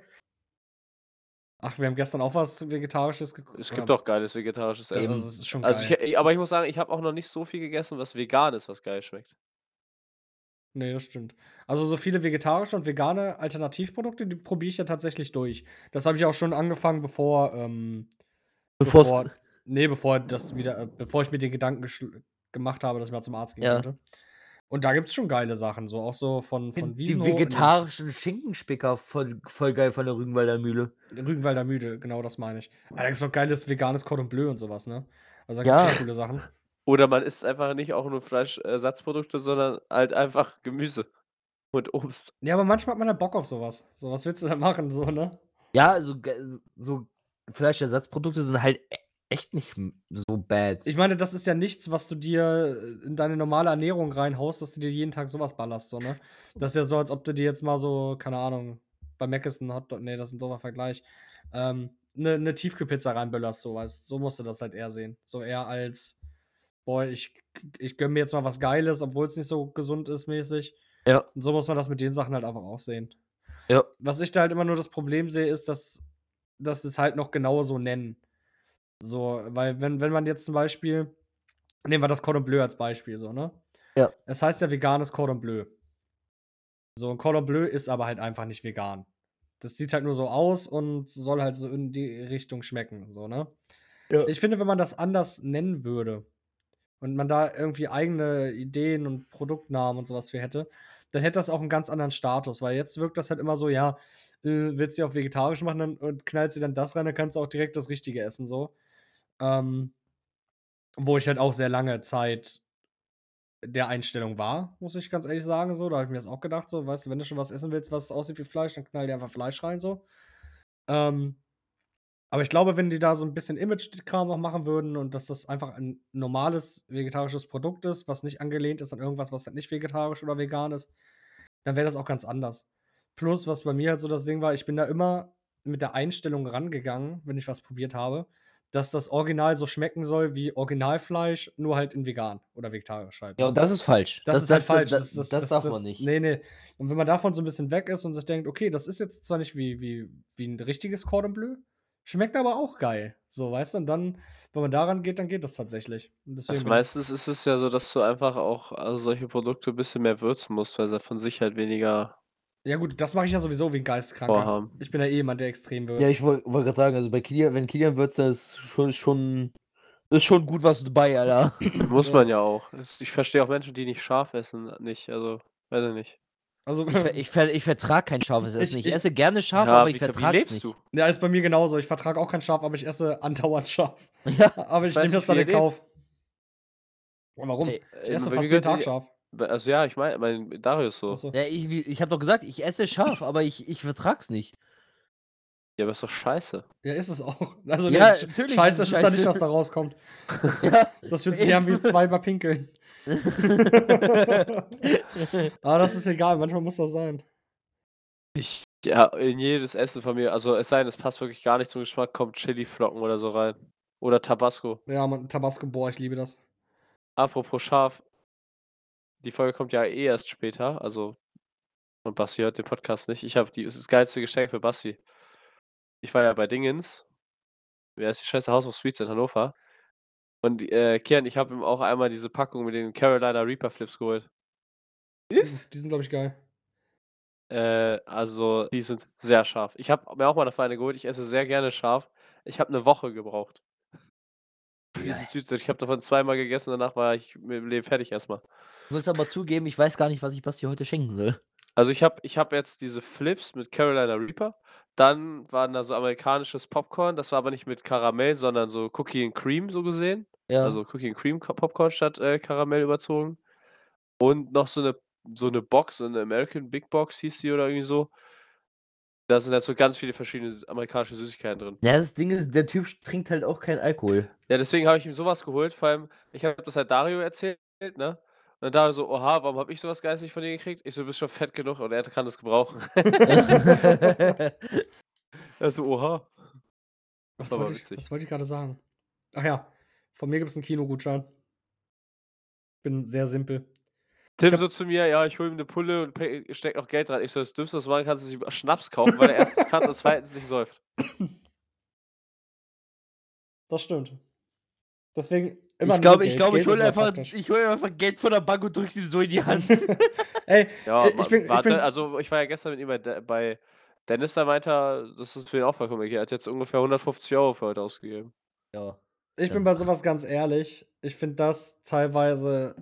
A: Ach, wir haben gestern auch was Vegetarisches geguckt.
B: Es gibt doch geiles vegetarisches
A: Das,
B: Essen.
A: also, das ist schon
B: Also
A: geil.
B: ich, aber ich muss sagen, ich habe auch noch nicht so viel gegessen, was vegan ist, was geil schmeckt.
A: Nee, das stimmt. Also so viele vegetarische und vegane Alternativprodukte, die probiere ich ja tatsächlich durch. Das habe ich auch schon angefangen, bevor, ähm,
C: Bevor's-
A: bevor, nee, bevor das wieder, äh, bevor ich mir den Gedanken gemacht habe, dass ich mal zum Arzt gehen
C: Ja.
A: könnte. Und da gibt es schon geile Sachen, so auch so von, von
C: die
A: Wiesenhof. nee,
C: vegetarischen Schinkenspicker voll, voll geil von der Rügenwalder Mühle.
A: Rügenwalder Müde, genau das meine ich. Aber da gibt es auch geiles veganes Cordon Bleu und sowas, ne? Also da
C: Ja.
A: gibt es schon coole Sachen.
B: Oder man isst einfach nicht auch nur Fleischersatzprodukte, sondern halt einfach Gemüse und Obst.
A: Ja, aber manchmal hat man ja Bock auf sowas. So, was willst du da machen, so, ne?
C: Ja, ge- so Fleischersatzprodukte sind halt echt nicht so bad.
A: Ich meine, das ist ja nichts, was du dir äh, in deine normale Ernährung reinhaust, dass du dir jeden Tag sowas ballerst, so, ne? Das ist ja so, als ob du dir jetzt mal so, keine Ahnung, bei Mac ist ein Hotdog, nee, das ist ein doofer Vergleich, ähm, eine ne Tiefkühlpizza reinböllerst, so, weißt So musst du das halt eher sehen. So eher als, boah, ich, ich gönn mir jetzt mal was Geiles, obwohl es nicht so gesund ist, mäßig.
C: Ja.
A: Und so muss man das mit den Sachen halt einfach auch sehen.
C: Ja.
A: Was ich da halt immer nur das Problem sehe, ist, dass, dass es halt noch genauer so nennen. So, weil wenn, wenn man jetzt zum Beispiel, nehmen wir das Cordon Bleu als Beispiel, so, ne?
C: Ja.
A: Es heißt ja veganes Cordon Bleu. So, ein Cordon Bleu ist aber halt einfach nicht vegan. Das sieht halt nur so aus und soll halt so in die Richtung schmecken, so, ne?
C: Ja.
A: Ich finde, wenn man das anders nennen würde und man da irgendwie eigene Ideen und Produktnamen und sowas für hätte, dann hätte das auch einen ganz anderen Status, weil jetzt wirkt das halt immer so, ja, äh, willst du auf vegetarisch machen dann, und knallst dir dann das rein, dann kannst du auch direkt das Richtige essen, so. Ähm, wo ich halt auch sehr lange Zeit der Einstellung war, muss ich ganz ehrlich sagen, so. Da habe ich mir das auch gedacht, so, weißt du, wenn du schon was essen willst, was aussieht wie Fleisch, dann knall dir einfach Fleisch rein, so. Ähm, aber ich glaube, wenn die da so ein bisschen Image-Kram noch machen würden und dass das einfach ein normales vegetarisches Produkt ist, was nicht angelehnt ist an irgendwas, was halt nicht vegetarisch oder vegan ist, dann wäre das auch ganz anders. Plus, was bei mir halt so das Ding war, ich bin da immer mit der Einstellung rangegangen, wenn ich was probiert habe, dass das Original so schmecken soll wie Originalfleisch, nur halt in vegan oder vegetarisch halt.
C: Ja,
A: ne?
C: und das ist falsch.
A: Das, ist halt falsch.
C: Das, das, darf man nicht.
A: Nee, nee. Und wenn man davon so ein bisschen weg ist und sich denkt, okay, das ist jetzt zwar nicht wie, wie, wie ein richtiges Cordon Bleu, schmeckt aber auch geil. So, weißt du? Und dann, wenn man daran geht, dann geht das tatsächlich. Und deswegen
B: Also meistens ist es ja so, dass du einfach auch also solche Produkte ein bisschen mehr würzen musst, weil sie von sich halt weniger
A: ja, gut, das mache ich ja sowieso wie ein Geisteskranker.
B: vorhaben.
A: Ich bin ja eh jemand, der extrem wird.
C: Ja, ich wollte wollt gerade sagen, also bei Kilian, wenn Kilian würzt, dann ist schon, schon, ist schon gut was dabei, Alter.
B: Muss man ja auch. Ich verstehe auch Menschen, die nicht scharf essen, nicht. Also, weiß ich nicht.
A: also,
C: Ich, ver- ich, ver- ich vertrage kein scharfes Essen.
A: Ich-
C: Ich,
A: ich-
C: esse gerne scharf,
B: ja,
C: aber ich vertrage es
B: lebst
C: nicht.
B: du?
A: ja, ist bei mir genauso. Ich vertrage auch kein Schaf, aber ich esse andauernd scharf.
C: Ja,
A: Aber ich nehme das dann in. Kauf. Und warum?
C: Ey,
A: ich esse
B: bei
A: fast jeden Tag
B: die-
A: scharf.
B: Also ja, ich meine, mein Darius so.
A: Achso.
C: ja ich, ich habe doch gesagt, ich esse scharf, aber ich, ich vertrag's nicht.
B: Ja, aber ist doch scheiße.
A: Ja, ist es auch. Also,
C: Ja, natürlich
A: Scheiße
C: ist
A: ist
C: es
A: es da nicht, was da rauskommt.
C: Ja.
A: Das fühlt sich an wie zweimal pinkeln. Aber das ist egal, manchmal muss das sein.
B: Ich, ja, in jedes Essen von mir, also es sei denn, es passt wirklich gar nicht zum Geschmack, kommt Chili-Flocken oder so rein. Oder Tabasco.
A: Ja, man, Tabasco, boah, ich liebe das.
B: Apropos scharf, die Folge kommt ja eh erst später, also und Basti hört den Podcast nicht. Ich habe das geilste Geschenk für Basti. Ich war ja bei Dingens. Wer ist die scheiße House of Sweets in Hannover? Und äh, Kian, ich habe ihm auch einmal diese Packung mit den Carolina Reaper Flips geholt.
A: Die sind, glaube ich, geil.
B: Äh, also, die sind sehr scharf. Ich habe mir auch mal davon eine geholt. Ich esse sehr gerne scharf. Ich habe eine Woche gebraucht. Fließend süß. Ich habe davon zweimal gegessen, danach war ich mit dem Leben fertig erstmal.
C: Ich muss aber zugeben, ich weiß gar nicht, was ich Basti heute schenken soll.
B: Also ich habe ich habe jetzt diese Flips mit Carolina Reaper. Dann waren da so amerikanisches Popcorn. Das war aber nicht mit Karamell, sondern so Cookie and Cream so gesehen.
C: Ja.
B: Also Cookie and Cream Popcorn statt äh, Karamell überzogen. Und noch so eine so eine Box, so eine American Big Box hieß die oder irgendwie so. Da sind halt so ganz viele verschiedene amerikanische Süßigkeiten drin.
C: ja, das Ding ist, der Typ trinkt halt auch keinen Alkohol.
B: Ja, deswegen habe ich ihm sowas geholt. Vor allem, ich habe das halt Dario erzählt, ne? Und dann Dario so, oha, warum habe ich sowas geistig von dir gekriegt? Ich so, du bist schon fett genug und er kann das gebrauchen. er so, oha.
A: Was
B: Das war aber
A: wollte ich,
B: witzig.
A: was wollte ich gerade sagen? Ach ja, von mir gibt es einen Kinogutschein. Bin sehr simpel.
B: Tim so zu mir, ja, ich hole ihm eine Pulle und pe- steck noch Geld dran. Ich so, das Dümmste, was du machen kannst, ist ihm Schnaps kaufen, weil er erstens kann und zweitens nicht säuft.
A: Das stimmt. Deswegen immer
C: ich glaube, ich,
A: Geld.
C: glaube, ich hole einfach, ich hole einfach Geld von der Bank und drück's ihm so in die Hand.
A: Ey,
B: Ja,
A: ich bin- ich
B: warte,
A: bin-
B: also ich war ja gestern mit ihm bei, bei Dennis, da meinte er, das ist für ihn auch vollkommen okay. Er hat jetzt ungefähr 150 Euro für heute ausgegeben.
C: ja.
A: ich bin bei sowas ganz ehrlich. Ich finde das teilweise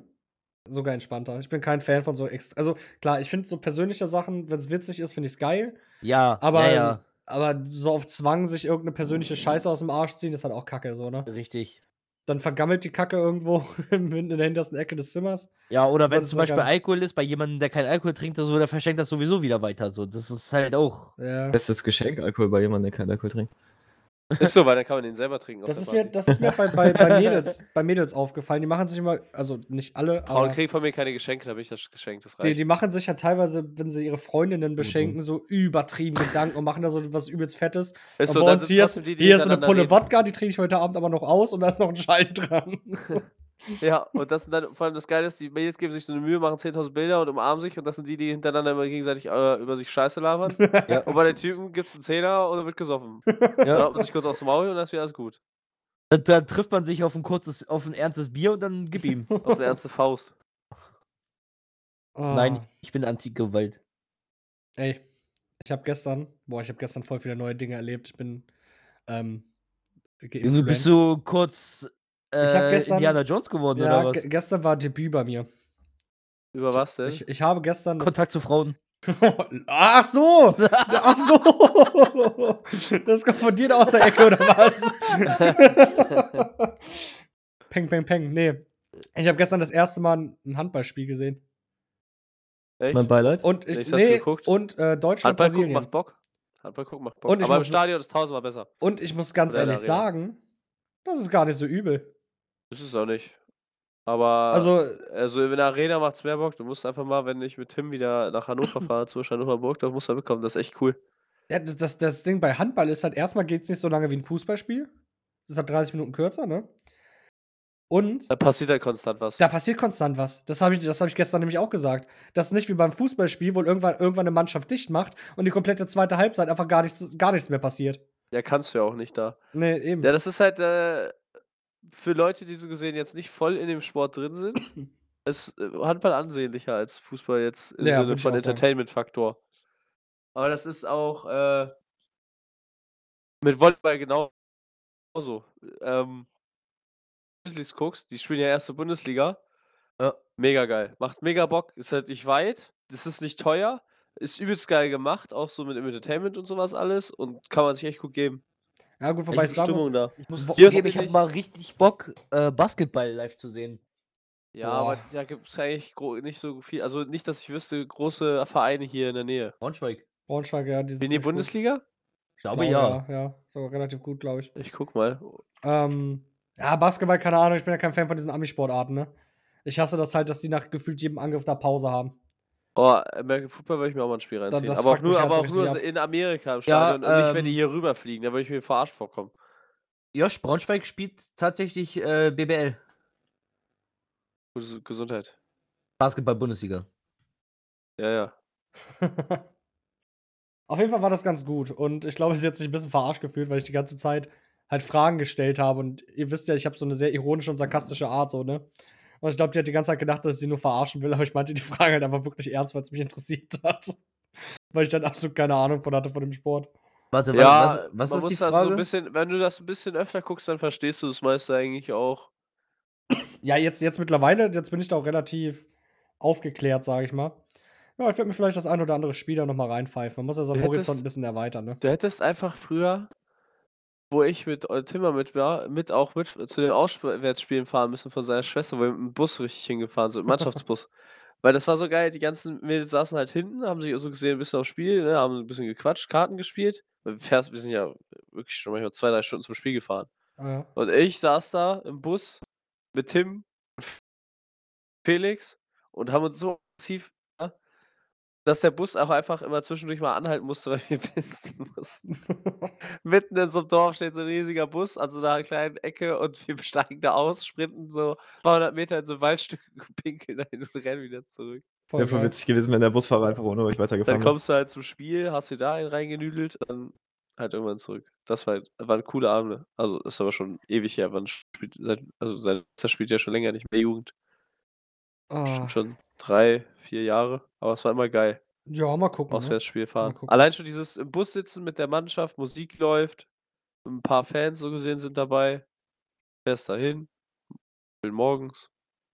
A: sogar entspannter. Ich bin kein Fan von so extra. Also klar, ich finde so persönliche Sachen, wenn es witzig ist, finde ich es geil.
C: Ja,
A: Aber,
C: ja, ja,
A: aber so auf Zwang sich irgendeine persönliche Scheiße aus dem Arsch ziehen, ist halt auch kacke, so, ne?
C: richtig.
A: Dann vergammelt die Kacke irgendwo in der hintersten Ecke des Zimmers.
C: Ja, oder wenn zum Beispiel. Alkohol ist, bei jemandem, der keinen Alkohol trinkt, so, der verschenkt das sowieso wieder weiter. So, das ist halt auch.
A: Ja.
D: Bestes Geschenk, Alkohol bei jemandem, der keinen Alkohol trinkt.
B: Ist so, weil dann kann man den selber trinken.
A: Das ist mir, das ist mir bei, bei, bei, Mädels, bei Mädels aufgefallen. Die machen sich immer, also nicht alle,
B: Frauen kriegen von mir keine Geschenke, da bin ich das Geschenk, das
A: die, die machen sich ja teilweise, wenn sie ihre Freundinnen beschenken, so übertrieben Gedanken und machen da so was übelst Fettes.
B: Ist
A: Und
B: so,
A: bei uns hier ist,
B: die, die
A: hier ist eine Pulle
B: reden.
A: Wodka, die trinke ich heute Abend aber noch aus und da ist noch ein Schein dran.
B: Ja, und das sind dann, vor allem das Geile ist, die Mädels geben sich so eine Mühe, machen 10.000 Bilder und umarmen sich und das sind die, die hintereinander immer gegenseitig äh, über sich Scheiße labern.
C: Ja.
B: Und bei den Typen gibt es einen Zehner und dann wird gesoffen.
C: Ja.
B: Da haut man sich kurz aufs Maul und dann ist wieder alles gut.
C: Dann, dann trifft man sich auf ein kurzes, auf ein ernstes Bier und dann gib ihm.
B: Auf eine ernste Faust.
C: Nein,
A: Ah,
C: ich bin Anti-Gewalt.
A: Ey, ich habe gestern, boah, ich habe gestern voll viele neue Dinge erlebt. Ich bin ähm,
C: Irgendwie bist
A: geinfluenced.
C: du kurz äh,
A: Ich hab gestern-
C: Indiana Jones geworden
A: Ja,
C: oder was?
A: gestern war Debüt bei mir.
B: Über was denn?
A: Ich, ich habe gestern.
C: Kontakt zu Frauen.
A: Ach so! Ach so! Das kommt von dir aus der Ecke, oder was? peng, peng, peng. Nee. Ich habe gestern das erste Mal ein Handballspiel gesehen.
B: Echt?
D: Mein Beileid.
A: Und ich,
B: du
A: nee,
B: geguckt?
A: und äh, Deutschland,
B: Handball gucken macht Bock. Handball gucken macht Bock.
A: Und ich
B: Aber im
A: muss-
B: Stadion ist tausendmal besser.
A: Und ich muss ganz ehrlich sagen, das ist gar nicht so übel.
B: Ist es auch nicht. Aber
A: Also,
B: also in der Arena macht es mehr Bock. Du musst einfach mal, wenn ich mit Tim wieder nach Hannover fahre, zum Beispiel Hannover Burg, da musst du mitkommen. Das ist echt cool.
A: ja, das, das, das Ding bei Handball ist halt, erstmal geht es nicht so lange wie ein Fußballspiel. Das ist halt 30 Minuten kürzer, ne? Und
B: Da passiert halt konstant was.
A: Da passiert konstant was. Das habe ich, das hab ich gestern nämlich auch gesagt. Das ist nicht wie beim Fußballspiel, wo irgendwann, irgendwann eine Mannschaft dicht macht und die komplette zweite Halbzeit einfach gar nichts, gar nichts mehr passiert.
B: Ja, kannst du ja auch nicht da.
A: Nee, eben.
B: Ja, das ist halt äh, für Leute, die so gesehen jetzt nicht voll in dem Sport drin sind, ist äh, Handball ansehnlicher als Fußball jetzt im
A: Ja,
B: Sinne von. Entertainment-Faktor. Aber das ist auch äh, mit Volleyball genauso. Ähm, Grizzlies guckst, die spielen ja erste Bundesliga.
C: Ja.
B: Mega geil. Macht mega Bock. Ist halt nicht weit. Das ist nicht teuer. Ist übelst geil gemacht. Auch so mit dem Entertainment und sowas alles. Und kann man sich echt gut geben.
A: Ja, gut, wobei ich
B: Echt
A: sagen muss,
B: Stimmung da.
C: Ich muss zugeben, ich habe mal richtig Bock, äh, Basketball live zu sehen.
B: Ja,
A: Boah.
B: aber da gibt es eigentlich nicht so viel. Also nicht, dass ich wüsste, große Vereine hier in der Nähe.
C: Braunschweig.
A: Braunschweig, ja, die sind
B: In die
A: gut.
B: Bundesliga?
C: Ich glaube ja.
A: ja. Ja, sogar relativ gut, glaube ich.
B: Ich guck mal.
A: Ähm, ja, Basketball, keine Ahnung, ich bin ja kein Fan von diesen Ami-Sportarten, ne? Ich hasse das halt, dass die nach gefühlt jedem Angriff da Pause haben.
B: Oh, American Football würde ich mir auch mal ein Spiel reinziehen.
A: das
B: aber auch
A: fuckt mich
B: nur,
A: halt
B: aber
A: so
B: auch nur
A: richtig
B: in Amerika im
C: Ja,
B: Stadion und nicht, wenn die
C: ähm,
B: hier rüberfliegen. Da würde ich mir verarscht vorkommen.
C: Josh, Braunschweig spielt tatsächlich äh, BBL.
B: Gute Gesundheit.
C: Basketball-Bundesliga.
B: Ja, ja.
A: Auf jeden Fall war das ganz gut. Und ich glaube, sie hat sich ein bisschen verarscht gefühlt, weil ich die ganze Zeit halt Fragen gestellt habe. Und ihr wisst ja, ich habe so eine sehr ironische und sarkastische Art, so, ne? Und ich glaube, die hat die ganze Zeit gedacht, dass ich sie nur verarschen will, aber ich meinte die Frage halt einfach wirklich ernst, weil es mich interessiert hat. weil ich dann absolut keine Ahnung von hatte von dem Sport.
C: Warte, wa-
B: Ja,
C: was, was
B: man
C: ist die
B: muss das so ein
C: Frage?
B: bisschen, wenn du das ein bisschen öfter guckst, dann verstehst du das meiste eigentlich auch.
A: Ja, jetzt, jetzt mittlerweile, jetzt bin ich da auch relativ aufgeklärt, sage ich mal. Ja, ich werde mir vielleicht das ein oder andere Spiel da nochmal reinpfeifen. Man muss ja seinen
B: Du
A: Horizont ein bisschen erweitern, ne?
B: Du hättest einfach früher, wo ich mit äh, Timmer mit war, mit auch mit zu den Auswärtsspielen fahren müssen von seiner Schwester, wo wir mit dem Bus richtig hingefahren sind, Mannschaftsbus. Weil das war so geil, die ganzen Mädels saßen halt hinten, haben sich so gesehen ein bisschen aufs Spiel, ne, haben ein bisschen gequatscht, Karten gespielt. Wir fährst wir sind ja wirklich schon manchmal zwei, drei Stunden zum Spiel gefahren.
A: Ah, ja.
B: Und ich saß da im Bus mit Tim und Felix und haben uns so massiv, dass der Bus auch einfach immer zwischendurch mal anhalten musste, weil wir pissen mussten. Mitten in so einem Dorf steht so ein riesiger Bus an so einer kleinen Ecke und wir steigen da aus, sprinten so 200 Meter in so ein Waldstück, pinkeln dahin und rennen wieder zurück.
A: Voll
D: Wäre voll witzig gewesen, wenn der Busfahrer einfach ohne euch
B: Dann
D: weitergefahren wäre.
B: kommst du halt zum Spiel, hast dir da einen reingenüdelt, dann halt irgendwann zurück. Das war, waren coole Abende. Also, das ist aber schon ewig her. Wann spielt, also, sein, das spielt ja schon länger nicht mehr Jugend.
A: Ah,
B: Bestimmt schon drei, vier Jahre. Aber es war immer geil.
A: ja, mal gucken. Ne?
B: Auswärtsspiel fahren.
A: gucken.
B: Allein schon dieses im Bus sitzen mit der Mannschaft, Musik läuft, ein paar Fans so gesehen sind dabei. Fährst dahin, schön morgens,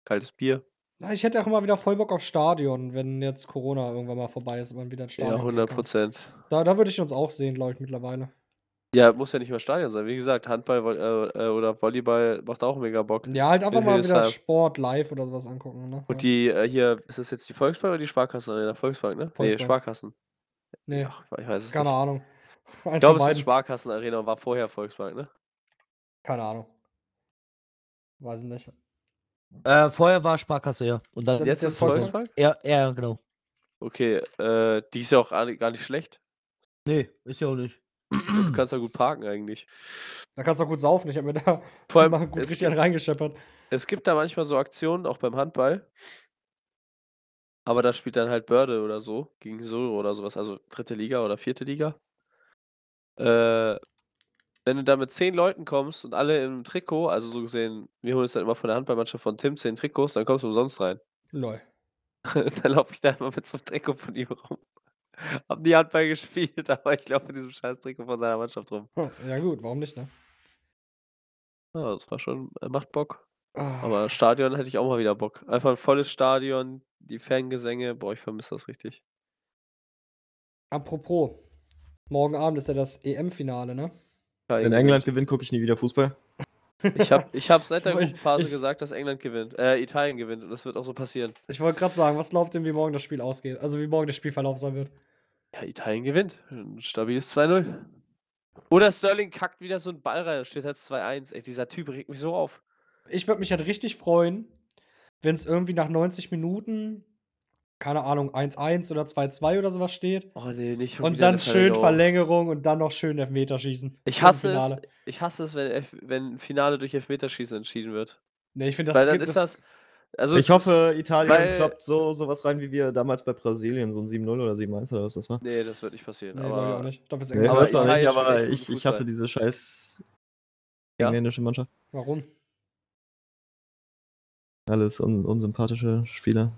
B: kaltes Bier.
A: Na, Ich hätte auch immer wieder voll Bock aufs Stadion, wenn jetzt Corona irgendwann mal vorbei ist und man wieder ins
B: Ja,
A: Stadion gehen
B: 100
A: kann.
B: Prozent.
A: Da, da würde ich uns auch sehen, glaube ich, mittlerweile.
B: Ja, muss ja nicht mal Stadion sein. Wie gesagt, Handball äh, äh, oder Volleyball macht auch mega Bock.
A: Ja, halt einfach
B: In
A: mal wieder
B: Hildesheim.
A: Sport live oder sowas angucken. Ne? Ja.
B: Und die äh, hier, ist das jetzt die Volksbank oder die Sparkassenarena? Volksbank, ne? Nee,
A: Volksbank.
B: Sparkassen.
A: nee,
B: Ach, ich weiß es
A: keine
B: nicht.
A: Ahnung.
B: Ich
A: Eins
B: glaube, es ist
A: beiden.
B: Sparkassenarena und war vorher Volksbank, ne?
A: Keine Ahnung. Weiß ich nicht.
C: Äh, vorher war Sparkasse, ja. Und dann,
A: Dann
B: Jetzt
A: ist
B: ist
A: jetzt Volksbank?
B: Volksbank?
C: ja, ja, genau.
B: Okay, äh, die ist ja auch gar nicht gar nicht schlecht.
C: Nee, ist ja auch nicht.
B: Du kannst ja gut parken eigentlich.
A: Da kannst du auch gut saufen. Ich habe mir da
B: Vor allem,
A: gut
B: es,
A: richtig einen reingescheppert.
B: es gibt da manchmal so Aktionen, auch beim Handball. Aber da spielt dann halt Börde oder so, gegen so oder sowas, also dritte Liga oder vierte Liga. Äh, wenn du da mit zehn Leuten kommst und alle im Trikot, also so gesehen, wir holen uns dann immer von der Handballmannschaft von Tim zehn Trikots, dann kommst du umsonst rein.
A: Lol.
B: dann laufe ich da immer mit so einem Trikot von ihm rum. Hab nie Handball gespielt, aber ich laufe mit diesem scheiß Trikot von seiner Mannschaft rum.
A: Hm, Ja, gut, warum nicht, ne?
B: Ja, das war schon, äh, macht Bock.
A: Ah,
B: Aber Stadion hätte ich auch mal wieder Bock. Einfach ein volles Stadion, die Fangesänge, boah, ich vermisse das richtig.
A: Apropos, morgen Abend ist ja das EM-Finale, ne?
D: Wenn England gewinnt, gucke ich nie wieder Fußball.
B: Ich habe ich hab seit der Gruppenphase gesagt, dass England gewinnt. Äh, Italien gewinnt und das wird auch so passieren.
A: Ich wollte gerade sagen, was glaubt ihr, wie morgen das Spiel ausgeht? Also wie morgen der Spielverlauf sein wird?
B: Ja, Italien gewinnt. Ein stabiles 2-0. Oder Sterling kackt wieder so einen Ball rein, da steht jetzt 2-1. Ey, dieser Typ regt mich so auf.
A: Ich würde mich halt richtig freuen, wenn es irgendwie nach 90 Minuten, keine Ahnung, 1-1 oder 2-2 oder sowas steht.
B: Oh nee, nicht schon
A: Und dann schön
B: Verlängerung.
A: Verlängerung und dann noch schön Elfmeterschießen.
B: Ich hasse es, ich hasse es, wenn, Elf- wenn ein Finale durch Elfmeterschießen entschieden wird.
A: Nee, ich finde, das
B: Weil dann ist das. Also
D: ich hoffe, Italien klappt so sowas rein, wie wir damals bei Brasilien, so ein 7-0 oder 7-1 oder was das war.
B: Nee, das wird nicht passieren.
A: Nee, glaube ich auch
B: aber
A: nicht. Dafür ist
D: Nee,
B: aber Italien
D: aber ich, ich hasse diese scheiß
B: Ja?
D: engländische Mannschaft.
A: Warum?
D: Alles un unsympathische Spieler.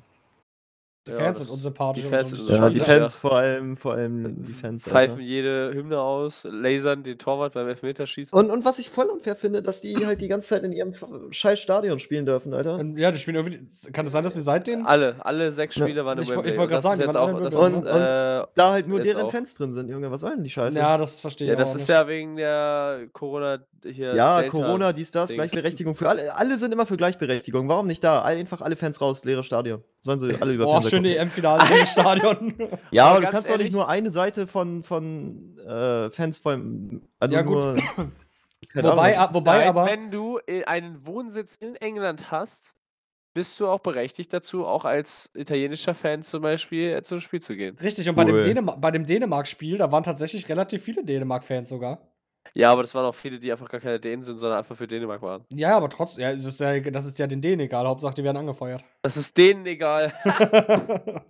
A: Die
B: Ja,
A: Fans
B: das-
A: sind unsympathisch.
B: die
A: und
B: Fans
A: so.
B: sind
A: Das
D: Ja,
A: ist
D: die
A: schon-
B: ja.
D: Fans vor allem, vor allem die Fans.
B: pfeifen
D: Alter.
B: jede Hymne aus, lasern den Torwart beim Elfmeterschießen.
D: Und, und was ich voll unfair finde, dass die halt die ganze Zeit in ihrem scheiß Stadion spielen dürfen, Alter.
A: Und Ja, die spielen irgendwie. Kann es sein, dass sie seitdem.
B: alle, alle sechs
D: Ja.
B: Spiele waren im
A: Ich ich
B: Wembley.
A: wollt
B: Und
A: grad
B: das ist
A: sagen,
B: jetzt
A: waren
B: auch, das
D: Und,
B: ist,
D: und
B: äh,
D: da halt nur deren
B: auch.
D: Fans drin sind, Junge. Was soll denn die Scheiße?
A: Ja, das verstehe ich
B: ja,
A: auch
B: das ist
A: nicht.
B: ja wegen der Corona hier.
D: Ja,
B: Delta
D: Corona, dies, das. Gleichberechtigung für alle. Alle sind immer für Gleichberechtigung. Warum nicht da? Einfach alle Fans raus, leeres Stadion. Sollen sie alle über Fernseher
A: schön
D: gucken.
A: EM-Finale im Stadion.
D: Ja,
B: Aber
D: aber du kannst doch nicht nur eine Seite von, von äh, Fans von. Also
A: Ja, gut.
D: nur.
A: Wobei,
D: Ahnung, das-
A: wobei
B: Nein,
A: aber.
B: wenn du äh, einen Wohnsitz in England hast, bist du auch berechtigt dazu, auch als italienischer Fan zum Beispiel äh, zum Spiel zu gehen.
A: Richtig, und bei dem,
D: Cool.
A: Dänem bei dem Dänemark-Spiel, da waren tatsächlich relativ viele Dänemark-Fans sogar.
B: Ja, aber das waren auch viele, die einfach gar keine Dänen sind, sondern einfach für Dänemark waren.
A: Ja, aber trotzdem, ja, das, ist ja, das ist ja den Dänen egal. Hauptsache, die werden angefeuert.
B: Das ist denen egal.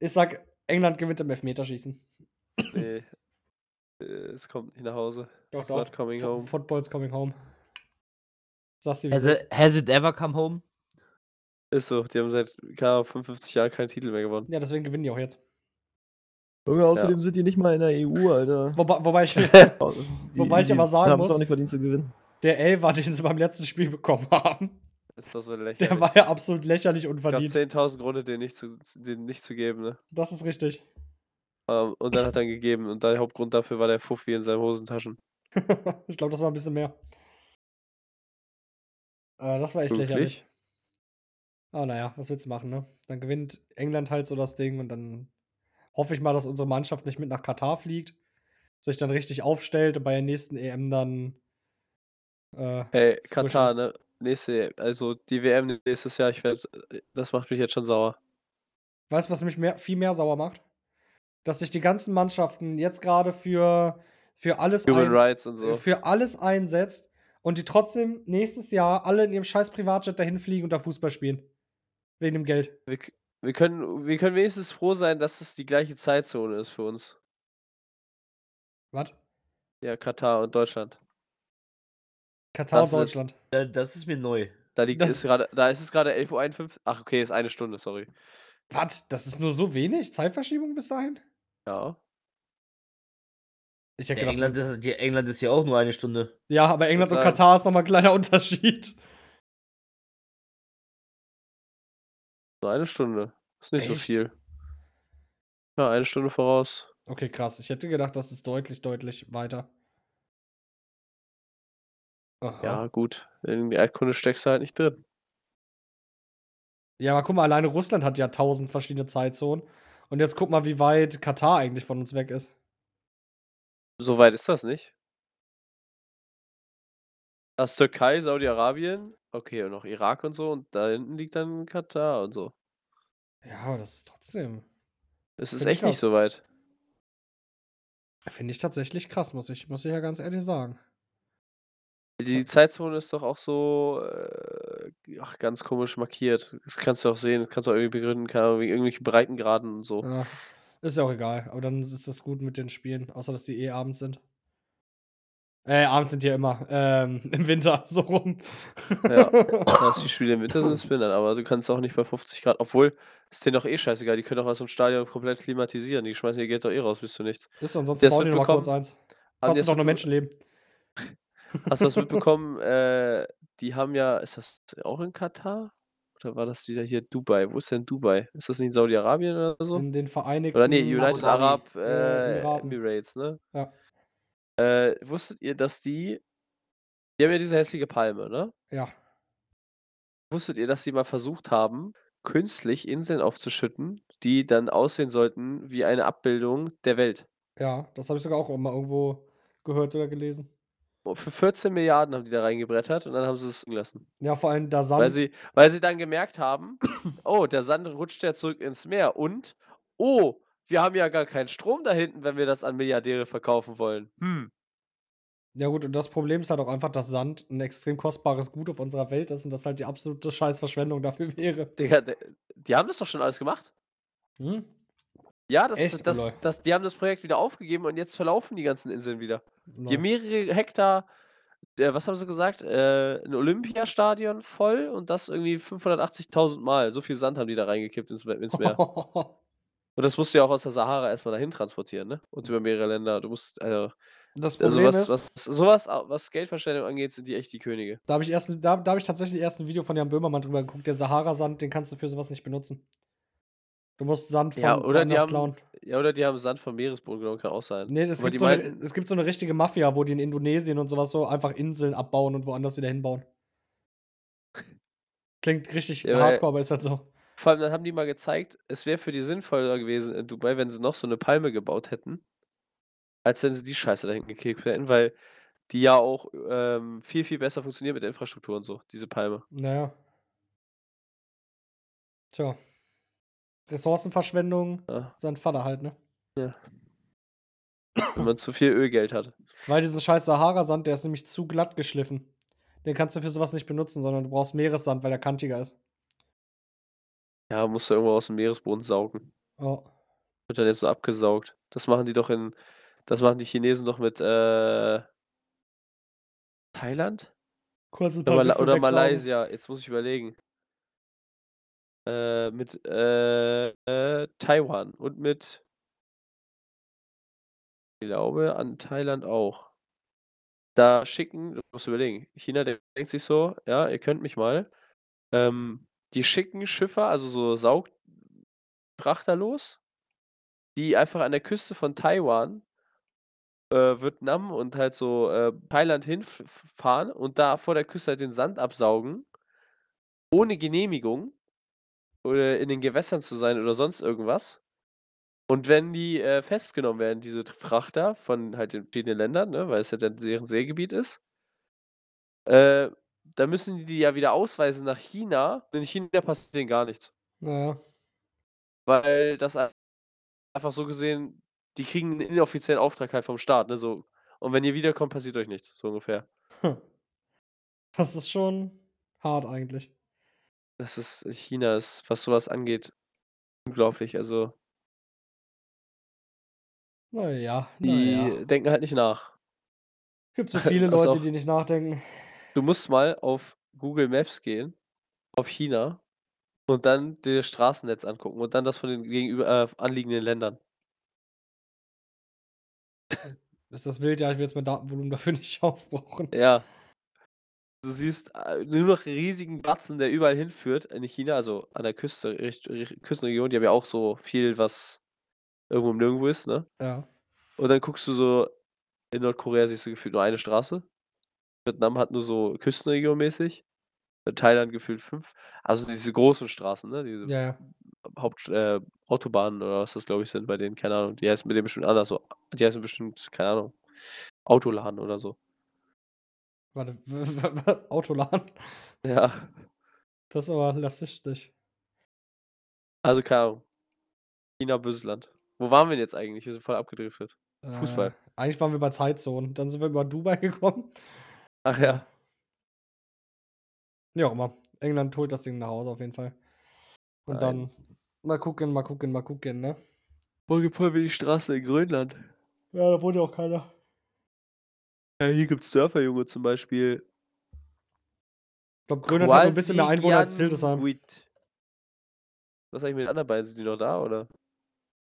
A: ich sag, England gewinnt im Elfmeterschießen.
B: nee. Äh, Es kommt nicht nach Hause.
A: Doch,
B: It's not coming
A: Fo-
B: home.
A: Football's coming home. Sagst du, wie
C: Has
A: es
C: it, has it ever come home?
B: Ist so, die haben seit keine Ahnung, 55 Jahren keinen Titel mehr gewonnen.
A: Ja, deswegen gewinnen die auch jetzt.
D: Junge, außerdem sind die nicht mal in der EU, Alter.
A: Wobei, wobei ich,
D: Die,
A: Wobei ich aber sagen
D: haben es
A: muss-
D: auch nicht verdient zu gewinnen.
A: der Elfer, den sie beim letzten Spiel bekommen haben,
B: Ist doch so lächerlich.
A: der war ja absolut lächerlich
B: ich glaube,
A: unverdient.
B: 10.000 Gründe, den nicht, zu, den nicht zu geben, ne?
A: Das ist richtig.
B: Ähm, und dann hat er ihn gegeben. Und der Hauptgrund dafür war der Fuffi in seinen Hosentaschen.
A: ich glaube, das war ein bisschen mehr. Äh, das war echt lächerlich.
B: Wirklich?
A: Aber naja, was willst du machen, ne? Dann gewinnt England halt so das Ding und dann hoffe ich mal, dass unsere Mannschaft nicht mit nach Katar fliegt, sich dann richtig aufstellt und bei der nächsten EM dann. Äh,
B: Ey, Katar,
A: ist.
B: ne? Nächste, also die WM nächstes Jahr, ich werde, das macht mich jetzt schon sauer.
A: weißt du, was mich mehr, viel mehr sauer macht? Dass sich die ganzen Mannschaften jetzt gerade für, für alles
B: Human Rights und so.
A: für alles einsetzt und die trotzdem nächstes Jahr alle in ihrem scheiß Privatjet dahin fliegen und da Fußball spielen. Wegen dem Geld.
B: Wir, wir, können, wir können wenigstens froh sein, dass es die gleiche Zeitzone ist für uns.
A: Was?
B: Ja, Katar und Deutschland.
A: Katar
B: Das
A: und
B: ist
A: Deutschland.
C: Da- Das ist mir neu.
B: Da liegt
A: Das-
B: es gerade, da ist es gerade 11.51 Uhr. Ach, okay, ist eine Stunde, sorry.
A: Was? Das ist nur so wenig? Zeitverschiebung bis dahin?
B: Ja.
A: Ich
C: Ja,
A: gedacht,
C: England, ist, England ist ja auch nur eine Stunde.
A: ja, aber England und. Katar ist nochmal ein kleiner Unterschied.
B: Nur eine Stunde. Ist nicht so
A: Echt?
B: viel. Ja, eine Stunde voraus.
A: Okay, krass. Ich hätte gedacht, das ist deutlich, deutlich weiter. Aha.
B: Ja, gut. In die Erdkunde steckst du halt nicht drin.
A: Ja, aber guck mal, alleine Russland hat ja tausend verschiedene Zeitzonen. Und jetzt guck mal, wie weit Katar eigentlich von uns weg ist.
B: So weit ist das nicht. Das ist Türkei, Saudi-Arabien, okay, und noch Irak und so, und da hinten liegt dann Katar und so.
A: Ja, aber das ist trotzdem.
B: Es ist
A: Find ich
B: echt nicht
A: krass.
B: so weit.
A: Finde ich tatsächlich krass, muss ich, muss ich ja ganz ehrlich sagen.
B: Die Zeitzone ist doch auch so äh, ach, ganz komisch markiert. Das kannst du auch sehen, das kannst du auch irgendwie begründen, keine Ahnung, wegen irgendwelchen Breitengraden und so.
A: Ja, ist ja auch egal. Aber dann ist das gut mit den Spielen, außer dass die eh abends sind. Äh, abends sind die ja immer. Ähm, im Winter, so rum.
B: Ja. Dass die Spiele im Winter sind, ist dann, aber du kannst auch nicht bei 50 Grad, obwohl, ist denen doch eh scheißegal, die können doch mal so ein Stadion komplett klimatisieren, die schmeißen ihr Geld doch eh raus, bist du nichts.
A: Ist und sonst
B: Hast du
A: bauen die
B: das
A: noch mal kurz eins.
B: Die
A: Kostet
B: das
A: doch nur Menschenleben.
B: Hast du das mitbekommen? äh, die haben ja, ist das auch in Katar? Oder war das wieder hier Dubai? Wo ist denn Dubai? Ist das nicht in Saudi-Arabien oder so?
A: In den Vereinigten.
B: Oder nee, United
C: Dhabi.
B: Arab
A: Äh.
B: Emirates, ne?
A: Ja.
B: Äh, wusstet ihr, dass die, die haben ja diese hässliche Palme, ne?
A: Ja.
B: Wusstet ihr, dass sie mal versucht haben, künstlich Inseln aufzuschütten, die dann aussehen sollten wie eine Abbildung der Welt?
A: Ja, das habe ich sogar auch mal irgendwo gehört oder gelesen.
B: Und Für 14 Milliarden haben die da reingebrettert und dann haben sie es gelassen.
A: Ja, vor allem da Sand.
B: Weil sie, weil sie dann gemerkt haben, oh, der Sand rutscht ja zurück ins Meer und, oh, wir haben ja gar keinen Strom da hinten, wenn wir das an Milliardäre verkaufen wollen. Hm.
A: Ja, gut, und das Problem ist halt auch einfach, dass Sand ein extrem kostbares Gut auf unserer Welt ist und das halt die absolute Scheißverschwendung dafür wäre.
B: Digga, die haben das doch schon alles gemacht.
A: Hm?
B: Ja, das,
A: Echt?
B: das,
A: Lol.
B: das, die haben das Projekt wieder aufgegeben und jetzt verlaufen die ganzen Inseln wieder. Die
A: Lol.
B: haben mehrere Hektar, äh, was haben sie gesagt? Äh, ein Olympiastadion voll und das irgendwie 580.000 Mal. So viel Sand haben die da reingekippt ins, ins Meer. Und das musst du ja auch aus der Sahara erstmal dahin transportieren, ne? Und über mehrere Länder. Du musst, also,
A: das
B: also
A: Problem
B: was,
A: ist,
B: was, sowas, was Geldverschwendung angeht, sind die echt die Könige.
A: da habe ich, erst, da, da hab ich tatsächlich erst ein Video von Jan Böhmermann drüber geguckt. Der Sahara-Sand, den kannst du für sowas nicht benutzen. Du musst Sand von
B: Ja, oder die haben,
A: klauen.
B: ja, oder die haben Sand vom Meeresboden genommen, kann auch sein.
A: Nee, es gibt, so eine, es gibt so eine richtige Mafia, wo die in Indonesien und sowas so einfach Inseln abbauen und woanders wieder hinbauen. Klingt richtig
B: Ja,
A: hardcore, aber ist halt so.
B: Vor allem dann haben die mal gezeigt, es wäre für die sinnvoller gewesen in Dubai, wenn sie noch so eine Palme gebaut hätten, als wenn sie die Scheiße dahin gekickt hätten, weil die ja auch ähm, viel, viel besser funktioniert mit der Infrastruktur und so, diese Palme.
A: Naja. Tja. Ressourcenverschwendung,
B: Ja,
A: sein Vater halt, ne?
B: wenn man zu viel Ölgeld hat.
A: Weil diesen scheiß Sahara-Sand, der ist nämlich zu glatt geschliffen. Den kannst du für sowas nicht benutzen, sondern du brauchst Meeressand, weil der kantiger ist.
B: Ja, musst du irgendwo aus dem Meeresboden saugen.
A: Oh.
B: Wird dann jetzt so abgesaugt. Das machen die doch in, das machen die Chinesen doch mit äh, Thailand?
A: Kurz ein
B: Oder,
A: paar Riffe
B: oder
A: wegsaugen.
B: Malaysia, jetzt muss ich überlegen. Äh, mit äh, äh, Taiwan und mit glaube an Thailand auch. Da schicken, du musst überlegen, China denkt sich so, ja, ihr könnt mich mal. Ähm, die schicken Schiffer, also so Saugfrachter los, die einfach an der Küste von Taiwan, äh, Vietnam und halt so äh, Thailand hinfahren und da vor der Küste halt den Sand absaugen, ohne Genehmigung oder in den Gewässern zu sein oder sonst irgendwas. Und wenn die äh, festgenommen werden, diese Frachter von halt den verschiedenen Ländern, ne, weil es ja dann deren Seegebiet ist, äh, dann müssen die die ja wieder ausweisen nach China. In China passiert denen gar nichts.
A: Naja.
B: Weil das ein- einfach so gesehen, die kriegen einen inoffiziellen Auftrag halt vom Staat, ne, so. Und wenn ihr wiederkommt, passiert euch nichts, so ungefähr.
A: Hm. Das ist schon hart eigentlich.
B: Das ist China ist, was sowas angeht, unglaublich. Also,
A: Naja,
B: die
A: naja.
B: denken halt nicht nach.
A: Gibt so viele Leute,
B: auch-
A: die nicht nachdenken.
B: Du musst mal auf Google Maps gehen, auf China und dann dir das Straßennetz angucken und dann das von den gegenüber äh, anliegenden Ländern.
A: Ist das wild? Ja, ich will jetzt mein Datenvolumen dafür nicht aufbrauchen.
B: Ja. Du siehst äh, nur noch riesigen Batzen, der überall hinführt in China, also an der Küste, Küstenregion. Die haben ja auch so viel, was irgendwo im Nirgendwo ist, ne?
A: Ja.
B: Und dann guckst du so, in Nordkorea siehst du gefühlt nur eine Straße. Vietnam hat nur so Küstenregion mäßig. In Thailand gefühlt fünf. Also diese großen Straßen, ne? Diese
A: Ja, ja.
B: Haupt äh, Autobahnen oder was das, glaube ich, sind bei denen, keine Ahnung. Die heißen mit dem bestimmt anders. So. Die heißen bestimmt, keine Ahnung, Autoladen oder so.
A: Warte, Autoladen.
B: Ja.
A: Das ist aber lastig.
B: Also keine Ahnung. China, böses Land. Wo waren wir denn jetzt eigentlich? Wir sind voll abgedriftet. Fußball.
A: Äh, eigentlich waren wir bei Zeitzonen. Dann sind wir über Dubai gekommen.
B: Ach ja.
A: Ja, auch immer. England holt das Ding nach Hause auf jeden Fall. Und
B: Nein.
A: dann mal gucken, mal gucken, mal gucken, ne?
B: Morgen voll wie die Straße in Grönland.
A: Ja, da wohnt ja auch keiner.
B: Ja, hier gibt's Dörfer, Junge, zum Beispiel.
A: Ich glaube, Grönland hat nur ein bisschen mehr Einwohner als Hildesheim.
B: Quasiquanguit. Was ist eigentlich mit den anderen beiden? Sind die noch da, oder?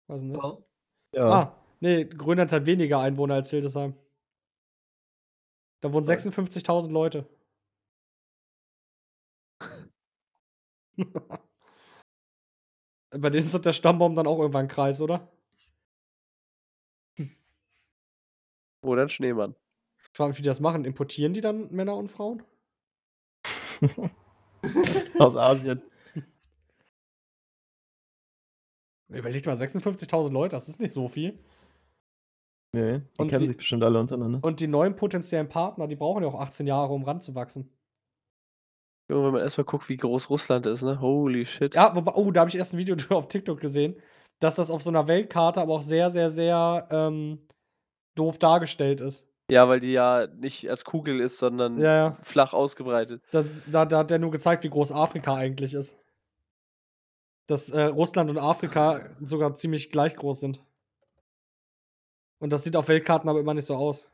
A: Weiß nicht.
D: Ja.
A: Ah, nee, Grönland hat weniger Einwohner als Hildesheim. Da wohnen
B: Toll.
A: 56.000 Leute. Bei denen ist doch der Stammbaum dann auch irgendwann ein Kreis, oder?
B: Oder ein Schneemann.
A: Ich frage mich, wie die das machen. Importieren die dann Männer und Frauen?
D: Aus Asien.
A: Überlegt mal, 56.000 Leute, das ist nicht so viel.
D: Nee, die
A: Und
D: kennen
A: die-
D: sich bestimmt alle untereinander.
A: Und die neuen potenziellen Partner, die brauchen ja auch 18 Jahre, um ranzuwachsen.
B: Junge, wenn man erstmal guckt, wie groß Russland ist, ne? Holy shit.
A: Ja, wobei, oh, da habe ich erst ein Video auf TikTok gesehen, dass das auf so einer Weltkarte aber auch sehr, sehr, sehr ähm, doof dargestellt ist.
B: Ja, weil die ja nicht als Kugel ist, sondern
A: Ja, ja.
B: flach ausgebreitet.
A: Das, da, da hat er nur gezeigt, wie groß Afrika eigentlich ist. Dass äh, Russland und Afrika sogar ziemlich gleich groß sind. Und das sieht auf Weltkarten aber immer nicht so aus.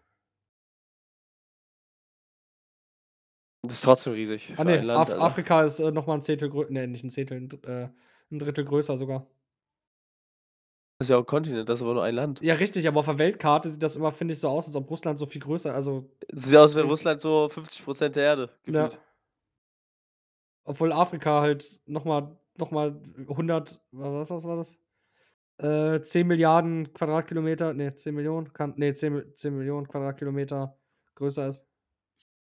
B: Das ist trotzdem riesig.
A: Ah, nee,
B: Land,
A: Af
B: Alter.
A: Afrika ist äh, nochmal ein Zehntel größer. Nee, nicht ein Zehntel, ein, äh, ein Drittel größer sogar.
B: Das ist ja auch ein Kontinent, das ist aber nur ein Land.
A: Ja, richtig, aber auf der Weltkarte sieht das immer, finde ich, so aus, als ob Russland so viel größer, also
B: Es sieht aus, als wäre Russland so 50% der Erde
A: Ja.
B: gefühlt.
A: Obwohl Afrika halt nochmal noch mal 100, was, was war das? Äh, 10 Milliarden Quadratkilometer, ne, 10 Millionen, kann, ne, 10, Mi- 10 Millionen Quadratkilometer größer ist.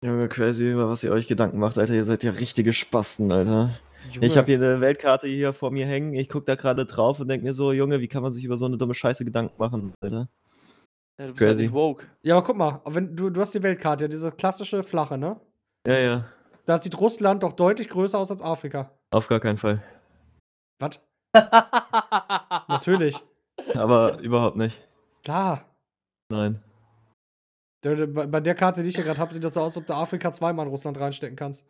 D: Junge, crazy, über was ihr euch Gedanken macht, Alter. Ihr seid ja richtige Spasten, Alter. Ich
A: Junge,
D: habe hier eine Weltkarte hier vor mir hängen. Ich gucke da gerade drauf und denke mir so, Junge, wie kann man sich über so eine dumme Scheiße Gedanken machen, Alter?
B: Ja, du bist halt
D: Crazy.
B: nicht woke.
A: Ja, aber guck mal, wenn, du, du hast die Weltkarte, ja, diese klassische flache, ne?
D: Ja, ja,
A: Da sieht Russland doch deutlich größer aus als Afrika.
D: auf gar keinen Fall.
A: Was? Natürlich.
D: Aber überhaupt nicht.
A: Klar.
D: Nein.
A: Bei der Karte, die ich hier gerade habe, sieht das so aus, als ob du Afrika zweimal in Russland reinstecken kannst.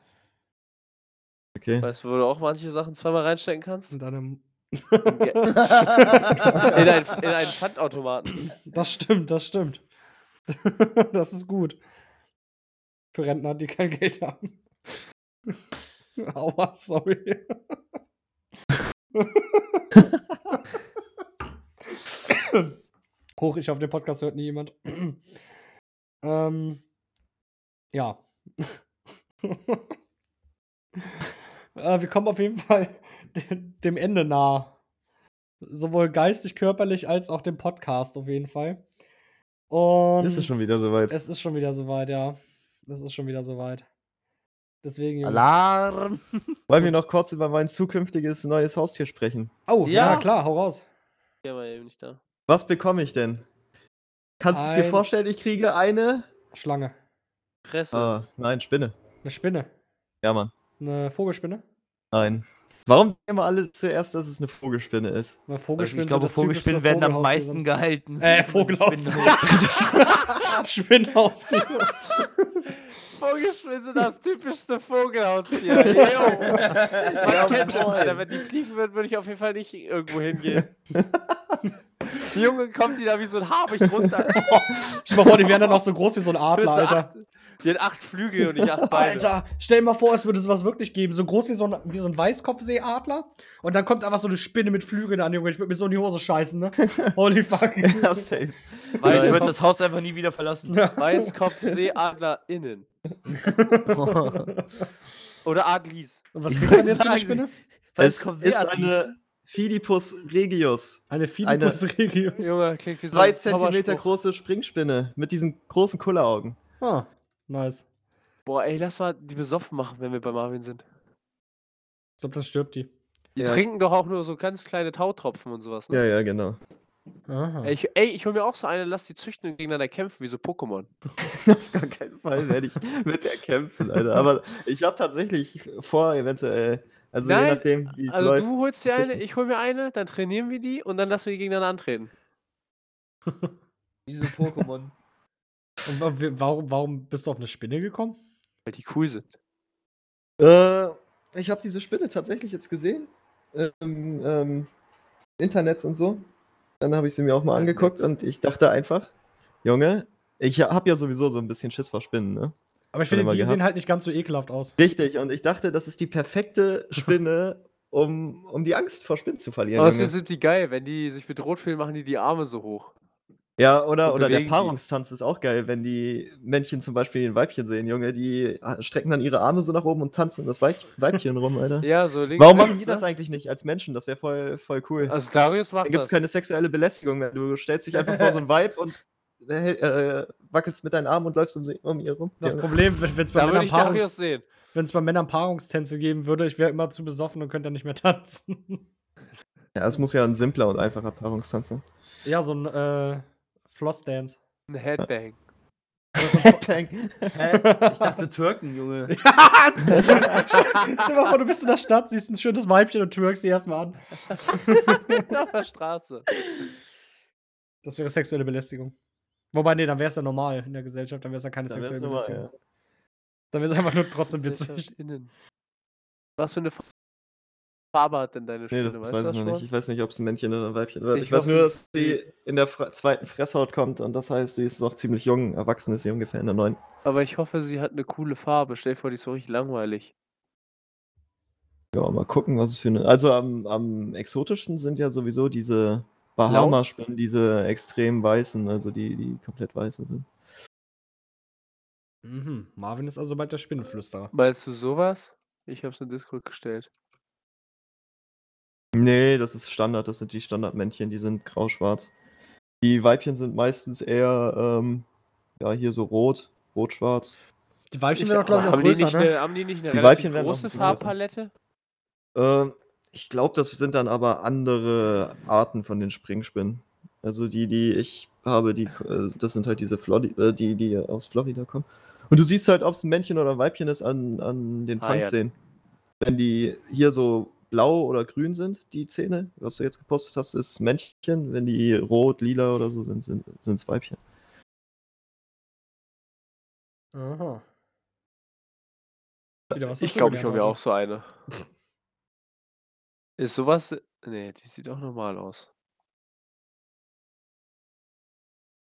D: Okay.
B: Weißt du, wo du auch manche Sachen zweimal reinstecken kannst?
A: In einem.
B: In, ein, in einen Pfandautomaten.
A: Das stimmt, das stimmt. das ist gut. Für Rentner, die kein Geld haben. Aua, sorry. Hoch, ich hoffe, den Podcast hört nie jemand. ähm, ja. äh, wir kommen auf jeden Fall de- dem Ende nah. Sowohl geistig, körperlich als auch dem Podcast auf jeden Fall. Und
D: Ist es schon wieder soweit?
A: Es ist schon wieder soweit, ja. Es ist schon wieder soweit. Deswegen, Jungs.
C: Alarm!
D: Wollen wir noch kurz über mein zukünftiges neues Haustier sprechen?
A: Oh, ja.
C: Ja.
A: klar, hau raus.
B: Ja, war eben nicht da.
D: Was bekomme ich denn? Kannst du es dir vorstellen, ich kriege eine?
A: Schlange.
B: Fresse.
D: Ah, nein, Spinne.
A: Eine Spinne.
D: Ja, Mann.
A: Eine Vogelspinne.
D: Nein. Warum denken immer alle zuerst, dass es eine Vogelspinne ist?
A: Weil
C: Also
A: Vogelspinnen
C: ich glaube,
A: so
C: Vogelspinnen werden am meisten
A: sind.
C: gehalten.
A: Äh, Vogelhaustier. Spinnhaustier.
B: Vogelspinnen sind das typischste Vogelhaustier. Man kennt das, Alter. Wenn die fliegen würden, würde ich auf jeden Fall nicht irgendwo hingehen. Die Junge kommt die da wie so ein Habicht runter.
A: Stell dir mal vor, die wären dann auch so groß wie so ein Adler, Alter.
B: Die hat acht Flügel und nicht acht Beine.
A: Alter, stell dir mal vor, es würde sowas wirklich geben. So groß wie so ein, wie so ein Weißkopfseeadler. Und dann kommt einfach so eine Spinne mit Flügeln an, Junge. Ich würde mir so in die Hose scheißen, ne? Holy fuck.
D: Ja, safe.
C: Weil ich würde das Haus einfach nie wieder verlassen.
B: Weißkopfseeadler innen. Oder Adlis.
A: Und was kriegt man jetzt für eine Spinne?
D: Es
C: kommt
D: ist eine Philipus regius.
A: Eine Philippus regius.
B: Junge, klingt wie so
D: Zwei
B: ein
D: Zentimeter
B: Zauberspruch.
D: große Springspinne mit diesen großen Kulleraugen.
A: Ah, nice.
B: Boah, ey, lass mal die besoffen machen, wenn wir bei Marvin sind.
A: Ich glaube, das stirbt die.
B: Die
D: Ja.
B: trinken doch auch nur so ganz kleine Tautropfen und sowas. Ne?
D: Ja, ja, genau.
A: Aha.
B: Ey, ich, ey, ich hol mir auch so eine, lass die züchten und gegeneinander kämpfen, wie so Pokémon.
D: Auf gar keinen Fall werde ich mit der kämpfen, Alter. Aber ich habe tatsächlich vor, eventuell, also je
B: Nein,
D: nachdem, wie es
B: Also
D: läuft.
B: du holst dir eine, ich hol mir eine, dann trainieren wir die und dann lassen wir die gegeneinander antreten.
C: Wie so Pokémon.
A: Und warum, warum bist du auf eine Spinne gekommen?
B: Weil die cool sind.
D: Äh, ich habe diese Spinne tatsächlich jetzt gesehen. Ähm, ähm, Internets und so. Dann habe ich sie mir auch mal angeguckt und ich dachte einfach, Junge, ich habe ja sowieso so ein bisschen Schiss vor Spinnen, ne?
A: Aber ich finde, die
D: gehabt.
A: sehen halt nicht ganz so ekelhaft aus.
D: Richtig, und ich dachte, das ist die perfekte Spinne, um, um die Angst vor Spinnen zu verlieren.
B: Außerdem sind die geil, wenn die sich bedroht fühlen, machen die die Arme so hoch.
D: Ja, oder, oder der
B: die.
D: Paarungstanz ist auch geil, wenn die Männchen zum Beispiel ein Weibchen sehen, Junge, die äh, strecken dann ihre Arme so nach oben und tanzen um das Weib Weibchen rum, Alter.
B: Ja, so links.
D: Warum machen die das
B: ne?
D: eigentlich nicht als Menschen? Das wäre voll, voll cool.
B: Also Darius macht
D: gibt es
B: das.
D: keine sexuelle Belästigung mehr. Du stellst dich einfach vor so ein Weib und äh, äh, wackelst mit deinen Armen und läufst um, sie, um ihr rum.
A: Das. Problem, wenn es bei,
B: Da
A: Paarungs bei Männern Paarungstänze geben würde, ich wäre immer zu besoffen und könnte dann nicht mehr tanzen.
D: ja, es muss ja ein simpler und einfacher Paarungstanz sein.
A: ja, so ein äh, Flossdance.
B: Ein Headbang.
D: Bang.
C: Hä? Ich dachte Türken, Junge.
A: Stell dir mal vor, du bist in der Stadt, siehst ein schönes Weibchen und twirkst die erstmal an.
B: Auf der Straße.
A: Das wäre sexuelle Belästigung. Wobei, nee, dann wäre es ja normal in der Gesellschaft, dann wäre es ja keine
D: Dann
A: sexuelle
D: normal,
A: Belästigung.
D: ja.
A: Dann wäre es einfach nur trotzdem witzig.
B: Innen. Was für eine Farbe hat denn deine
D: Nee,
B: Spinne?
D: das
B: weißt
D: weiß
B: du
D: ich
B: das
D: noch nicht. Ich weiß nicht, ob es ein Männchen oder ein Weibchen wird. Ich,
B: Ich
D: weiß nur, dass
B: sie-
D: in der Fra zweiten Fresshaut kommt und das heißt, sie ist noch ziemlich jung. Erwachsen ist sie ungefähr in der neuen.
B: Aber ich hoffe, sie hat eine coole Farbe. Stell dir vor, die ist so richtig langweilig.
D: Ja, mal gucken, was es für eine. Also am, am exotischsten sind ja sowieso diese Bahama-Spinnen, diese extrem weißen, also die, die komplett weißen sind.
A: Mhm. Marvin ist also bald der Spinnenflüsterer.
B: Meinst du sowas? Ich hab's in Discord gestellt.
D: Nee, das ist Standard, das sind die Standardmännchen, die sind grau-schwarz. Die Weibchen sind meistens eher, ähm, ja, hier so rot, rot-schwarz.
A: Die Weibchen werden auch, glaube ich, auch
B: haben, die
A: größer,
B: nicht
A: ne?
B: eine, haben die nicht eine
D: Die
B: relativ
D: Weibchen
B: große. Farbpalette?
D: Ähm, ich glaube, das sind dann aber andere Arten von den Springspinnen. Also die, die ich habe, die, äh, das sind halt diese Flori äh, die, die aus Florida kommen. Und du siehst halt, ob es ein Männchen oder ein Weibchen ist, an, an den
B: Ah,
D: Fangzähnen. Wenn die hier so blau oder grün sind, die Zähne, was du jetzt gepostet hast, ist Männchen. Wenn die rot, lila oder so sind, sind es Weibchen.
A: Aha. Was
B: Ich glaube, ich hole mir auch so eine. Ist sowas. Nee, die sieht auch normal aus.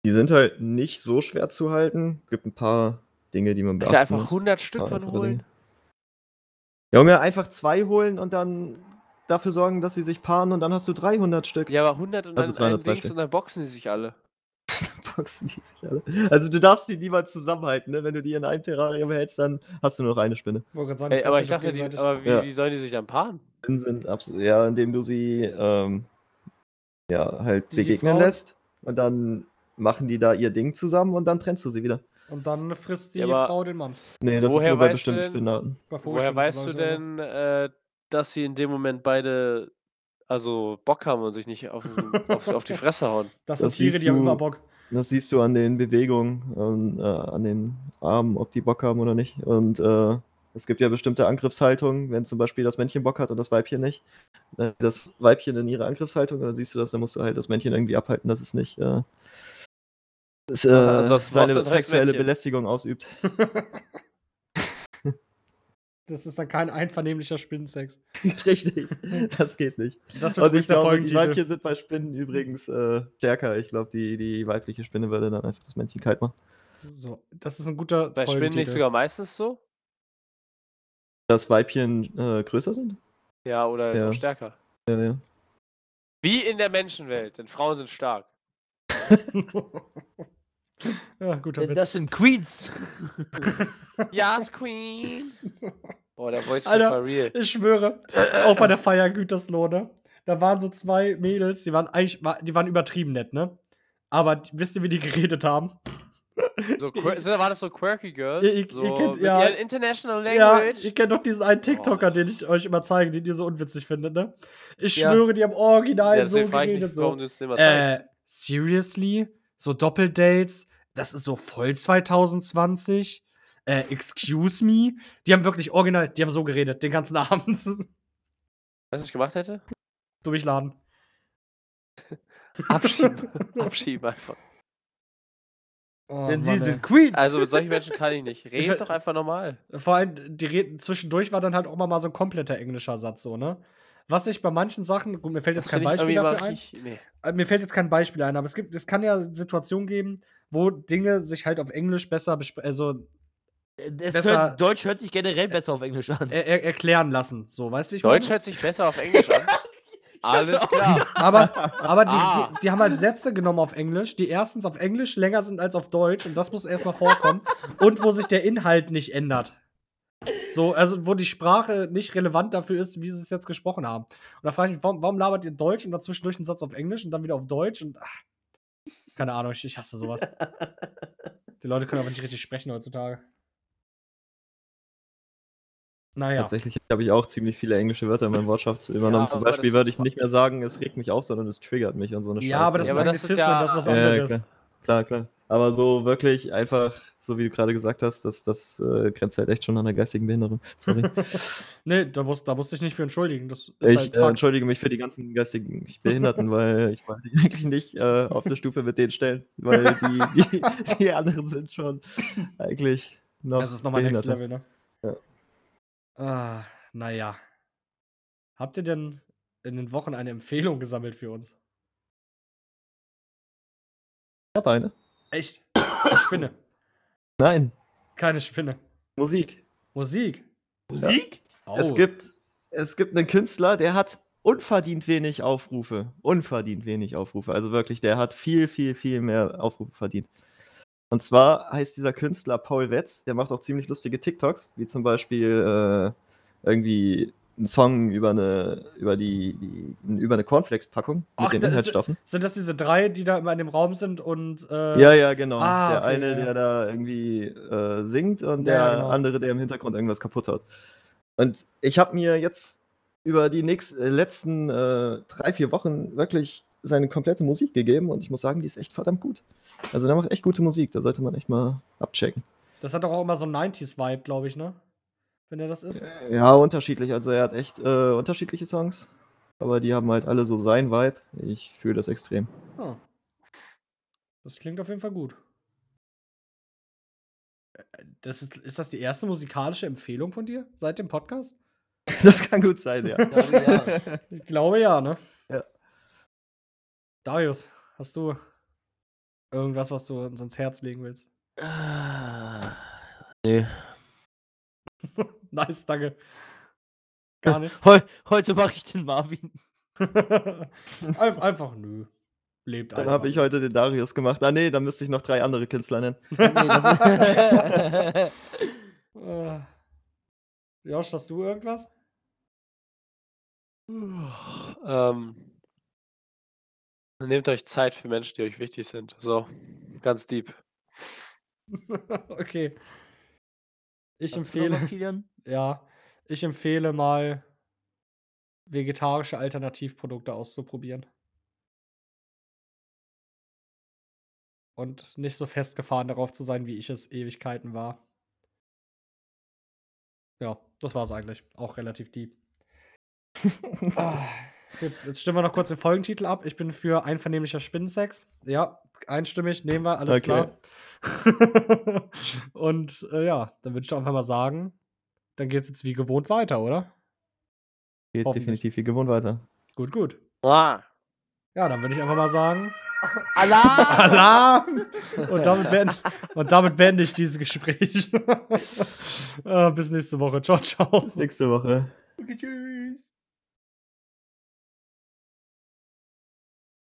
D: Die sind halt nicht so schwer zu halten. Es gibt ein paar Dinge, die man beachten
B: einfach
D: muss.
B: 100 Stück von holen.
D: Dinge. Junge, einfach zwei holen und dann dafür sorgen, dass sie sich paaren und dann hast du 300 Stück.
B: Ja, aber 100 und
D: Also
B: dann ein
D: 302
B: Dings
D: Stück.
B: und dann boxen sie sich alle.
D: boxen die sich alle. Also du darfst die niemals zusammenhalten, ne? Wenn du die in einem Terrarium hältst, dann hast du nur noch eine Spinne.
A: Sagen,
B: Ey,
A: die
B: aber ich dachte, die, aber wie,
D: Ja.
B: wie sollen die sich dann paaren?
D: Spinnen sind absolut, ja, indem du sie ähm, ja halt
A: Die- die
D: begegnen
A: Frauen-
D: lässt und dann machen die da ihr Ding zusammen und dann trennst du sie wieder.
A: Und dann frisst die
B: Ja, aber-
A: Frau den Mann.
D: Nee, das
B: Woher
D: ist nur bei
B: weißt du
D: bestimmten
B: denn-
D: Spinnarten.
A: Bei
B: Woher weißt du denn, äh, dass sie in dem Moment beide also Bock haben und sich nicht auf, auf, auf die Fresse hauen?
A: Das sind
D: Das
A: Tiere, die haben immer Bock.
D: Das siehst du an den Bewegungen, und, äh, an den Armen, ob die Bock haben oder nicht. Und äh, es gibt ja bestimmte Angriffshaltungen, wenn zum Beispiel das Männchen Bock hat und das Weibchen nicht. Äh, das Weibchen in ihre Angriffshaltung, dann siehst du das, dann musst du halt das Männchen irgendwie abhalten, dass es nicht äh, es, äh,
B: Also
D: seine sexuelle. Belästigung ausübt.
A: Das ist dann kein einvernehmlicher Spinnensex.
D: Richtig, das geht nicht.
A: Das wird
D: Und ich
A: der
D: glaube, die. Weibchen sind bei Spinnen übrigens äh, stärker. Ich glaube, die, die weibliche Spinne würde dann einfach das Männchen kalt machen.
A: So, das ist ein guter
B: Bei Spinnen nicht sogar meistens so?
D: Dass Weibchen äh, größer sind?
B: Ja, oder
D: Ja.
B: stärker.
D: Ja, ja.
B: Wie in der Menschenwelt, denn Frauen sind stark.
A: ja, guter
C: Denn
A: Witz.
C: das sind Queens.
B: Yes, Queen! Boah, der Voice
A: Alter.
B: war real.
A: Ich schwöre, auch bei der Feier Gütersloh, ne? Da waren so zwei Mädels, die waren eigentlich, die waren übertrieben nett, ne? Aber wisst ihr, wie die geredet haben?
B: So, war das so quirky Girls?
A: Ihr- ihr-
B: so
A: ihr kennt- ja.
B: International
A: Ja,
B: Language?
A: ihr kennt doch diesen einen TikToker,
B: Oh.
A: den ich euch immer zeige, den ihr so unwitzig findet, ne? Ich
C: Ja.
A: schwöre, die haben original
B: ja,
A: so
B: ich
A: geredet.
B: nicht,
A: So.
B: warum du es nicht mehr
A: Äh, seriously? So Doppeldates? Das ist so voll 2020? Äh, excuse me? Die haben wirklich original, die haben so geredet, den ganzen Abend.
B: Weißt du, was ich gemacht hätte?
A: Durchladen.
B: Abschieben. Abschieben einfach.
A: Oh,
C: Denn sie sind Queens.
B: Also mit solchen Menschen kann ich nicht.
A: Ich
B: Red doch einfach normal.
A: Vor allem, die reden, zwischendurch war dann halt auch mal, mal so ein kompletter englischer Satz, so, ne? Was ich bei manchen Sachen, gut, mir fällt jetzt
B: Das
A: kein
B: ich
A: Beispiel dafür
B: mal
A: ein.
B: nee.
A: Äh, Mir fällt jetzt kein Beispiel ein, aber es gibt, es kann ja Situationen geben, wo Dinge sich halt auf Englisch besser, bespre- also
C: es
A: besser-
C: hört, Deutsch hört sich generell besser auf Englisch an.
A: er, er, erklären lassen, so, weißt du, wie ich
B: Deutsch
A: meine?
B: hört sich besser auf Englisch an. Alles klar.
A: Aber, aber die,
B: Ah.
A: die, die haben halt Sätze genommen auf Englisch, die erstens auf Englisch länger sind als auf Deutsch und das muss erstmal vorkommen und wo sich der Inhalt nicht ändert. So, also wo die Sprache nicht relevant dafür ist, wie sie es jetzt gesprochen haben. Und da frage ich mich, warum, warum labert ihr Deutsch und dazwischendurch einen Satz auf Englisch und dann wieder auf Deutsch und ach, keine Ahnung, ich, ich hasse sowas. Die Leute können aber nicht richtig sprechen heutzutage. Naja.
D: Tatsächlich habe ich auch ziemlich viele englische Wörter in meinem Wortschatz übernommen.
B: Ja,
D: Zum Beispiel würde ich nicht mehr sagen, es regt mich auf, sondern es triggert mich und so eine
A: Ja, aber das
B: Ja, aber das ist ja-
A: das was
D: Ja,
A: anderes.
D: klar. Klar, klar. Aber so wirklich einfach, so wie du gerade gesagt hast, das, das äh, grenzt halt echt schon an der geistigen Behinderung. Sorry.
A: nee, da musst, da musst du dich nicht für entschuldigen. Das ist
D: ich
A: halt
D: äh, entschuldige mich für die ganzen geistigen Behinderten, weil ich wollte die eigentlich nicht äh, auf eine Stufe mit denen stellen, weil die, die, die anderen sind schon eigentlich noch
A: Das ist nochmal Next. Level, ne? Ah, naja. Habt ihr denn in den Wochen eine Empfehlung gesammelt für uns?
D: Ich habe eine.
A: Echt? Eine Spinne.
D: Nein,
A: Keine Spinne.
D: Musik.
A: Musik.
C: Musik?
D: Es
A: Oh.
D: gibt, es gibt einen Künstler, der hat unverdient wenig Aufrufe. Unverdient wenig Aufrufe. Also wirklich, der hat viel, viel, viel mehr Aufrufe verdient. Und zwar heißt dieser Künstler Paul Wetz. Der macht auch ziemlich lustige TikToks, wie zum Beispiel äh, irgendwie ein Song über eine, über die, die über eine Cornflakes-Packung mit den
A: das ist-
D: Inhaltsstoffen.
A: Sind das diese drei, die da immer in dem Raum sind und. Äh,
D: Ja, ja, genau.
A: Ah,
D: der
A: okay,
D: eine,
A: ja,
D: der da irgendwie äh, singt und der
A: ja, genau.
D: andere, der im Hintergrund irgendwas kaputt hat. Und ich habe mir jetzt über die nächsten, äh, letzten äh, drei, vier Wochen wirklich seine komplette Musik gegeben und ich muss sagen, die ist echt verdammt gut. Also der macht echt gute Musik, da sollte man echt mal abchecken.
A: Das hat doch auch immer so einen 90s-Vibe, glaube ich, ne? Wenn er das ist.
D: Ja, unterschiedlich. Also er hat echt äh, unterschiedliche Songs, aber die haben halt alle so sein Vibe. Ich fühle das extrem.
A: Ah. Das klingt auf jeden Fall gut. Das ist, ist das die erste musikalische Empfehlung von dir seit dem Podcast?
D: Das kann gut sein, ja.
C: glaube, ja.
A: Ich glaube ja, ne?
D: Ja.
A: Darius, hast du irgendwas, was du uns ins Herz legen willst?
C: Ah, nee.
A: Nice, danke. Gar nichts.
C: Heu heute mache ich den Marvin.
A: Einf einfach nö. lebt
D: Dann habe ich heute den Darius gemacht. Ah nee, dann müsste ich noch drei andere Künstler nennen.
C: Nee, das
A: Äh, Josh, hast du irgendwas?
B: Ähm, nehmt euch Zeit für Menschen, die euch wichtig sind. So, ganz deep.
A: okay. Ich
C: Hast du noch
A: empfehle,
C: was, Kilian?
A: Ja, ich empfehle mal vegetarische Alternativprodukte auszuprobieren. Und nicht so festgefahren darauf zu sein, wie ich es Ewigkeiten war. Ja, das war's eigentlich. Auch relativ deep. Ah, jetzt, jetzt stimmen wir noch kurz den Folgentitel ab. Ich bin für einvernehmlicher Spinnensex. Ja, einstimmig, nehmen wir, alles
D: Okay.
A: klar. Und äh, ja, dann würde ich doch einfach mal sagen, dann geht's jetzt wie gewohnt weiter, oder?
D: Geht definitiv wie gewohnt weiter.
A: Gut, gut.
B: Ah,
A: Ja, dann würde ich einfach mal sagen,
C: Alarm!
A: Alarm! Und damit, beende, und damit beende ich dieses Gespräch. äh, bis nächste Woche. Ciao, ciao.
D: Bis nächste Woche.
A: Tschüss.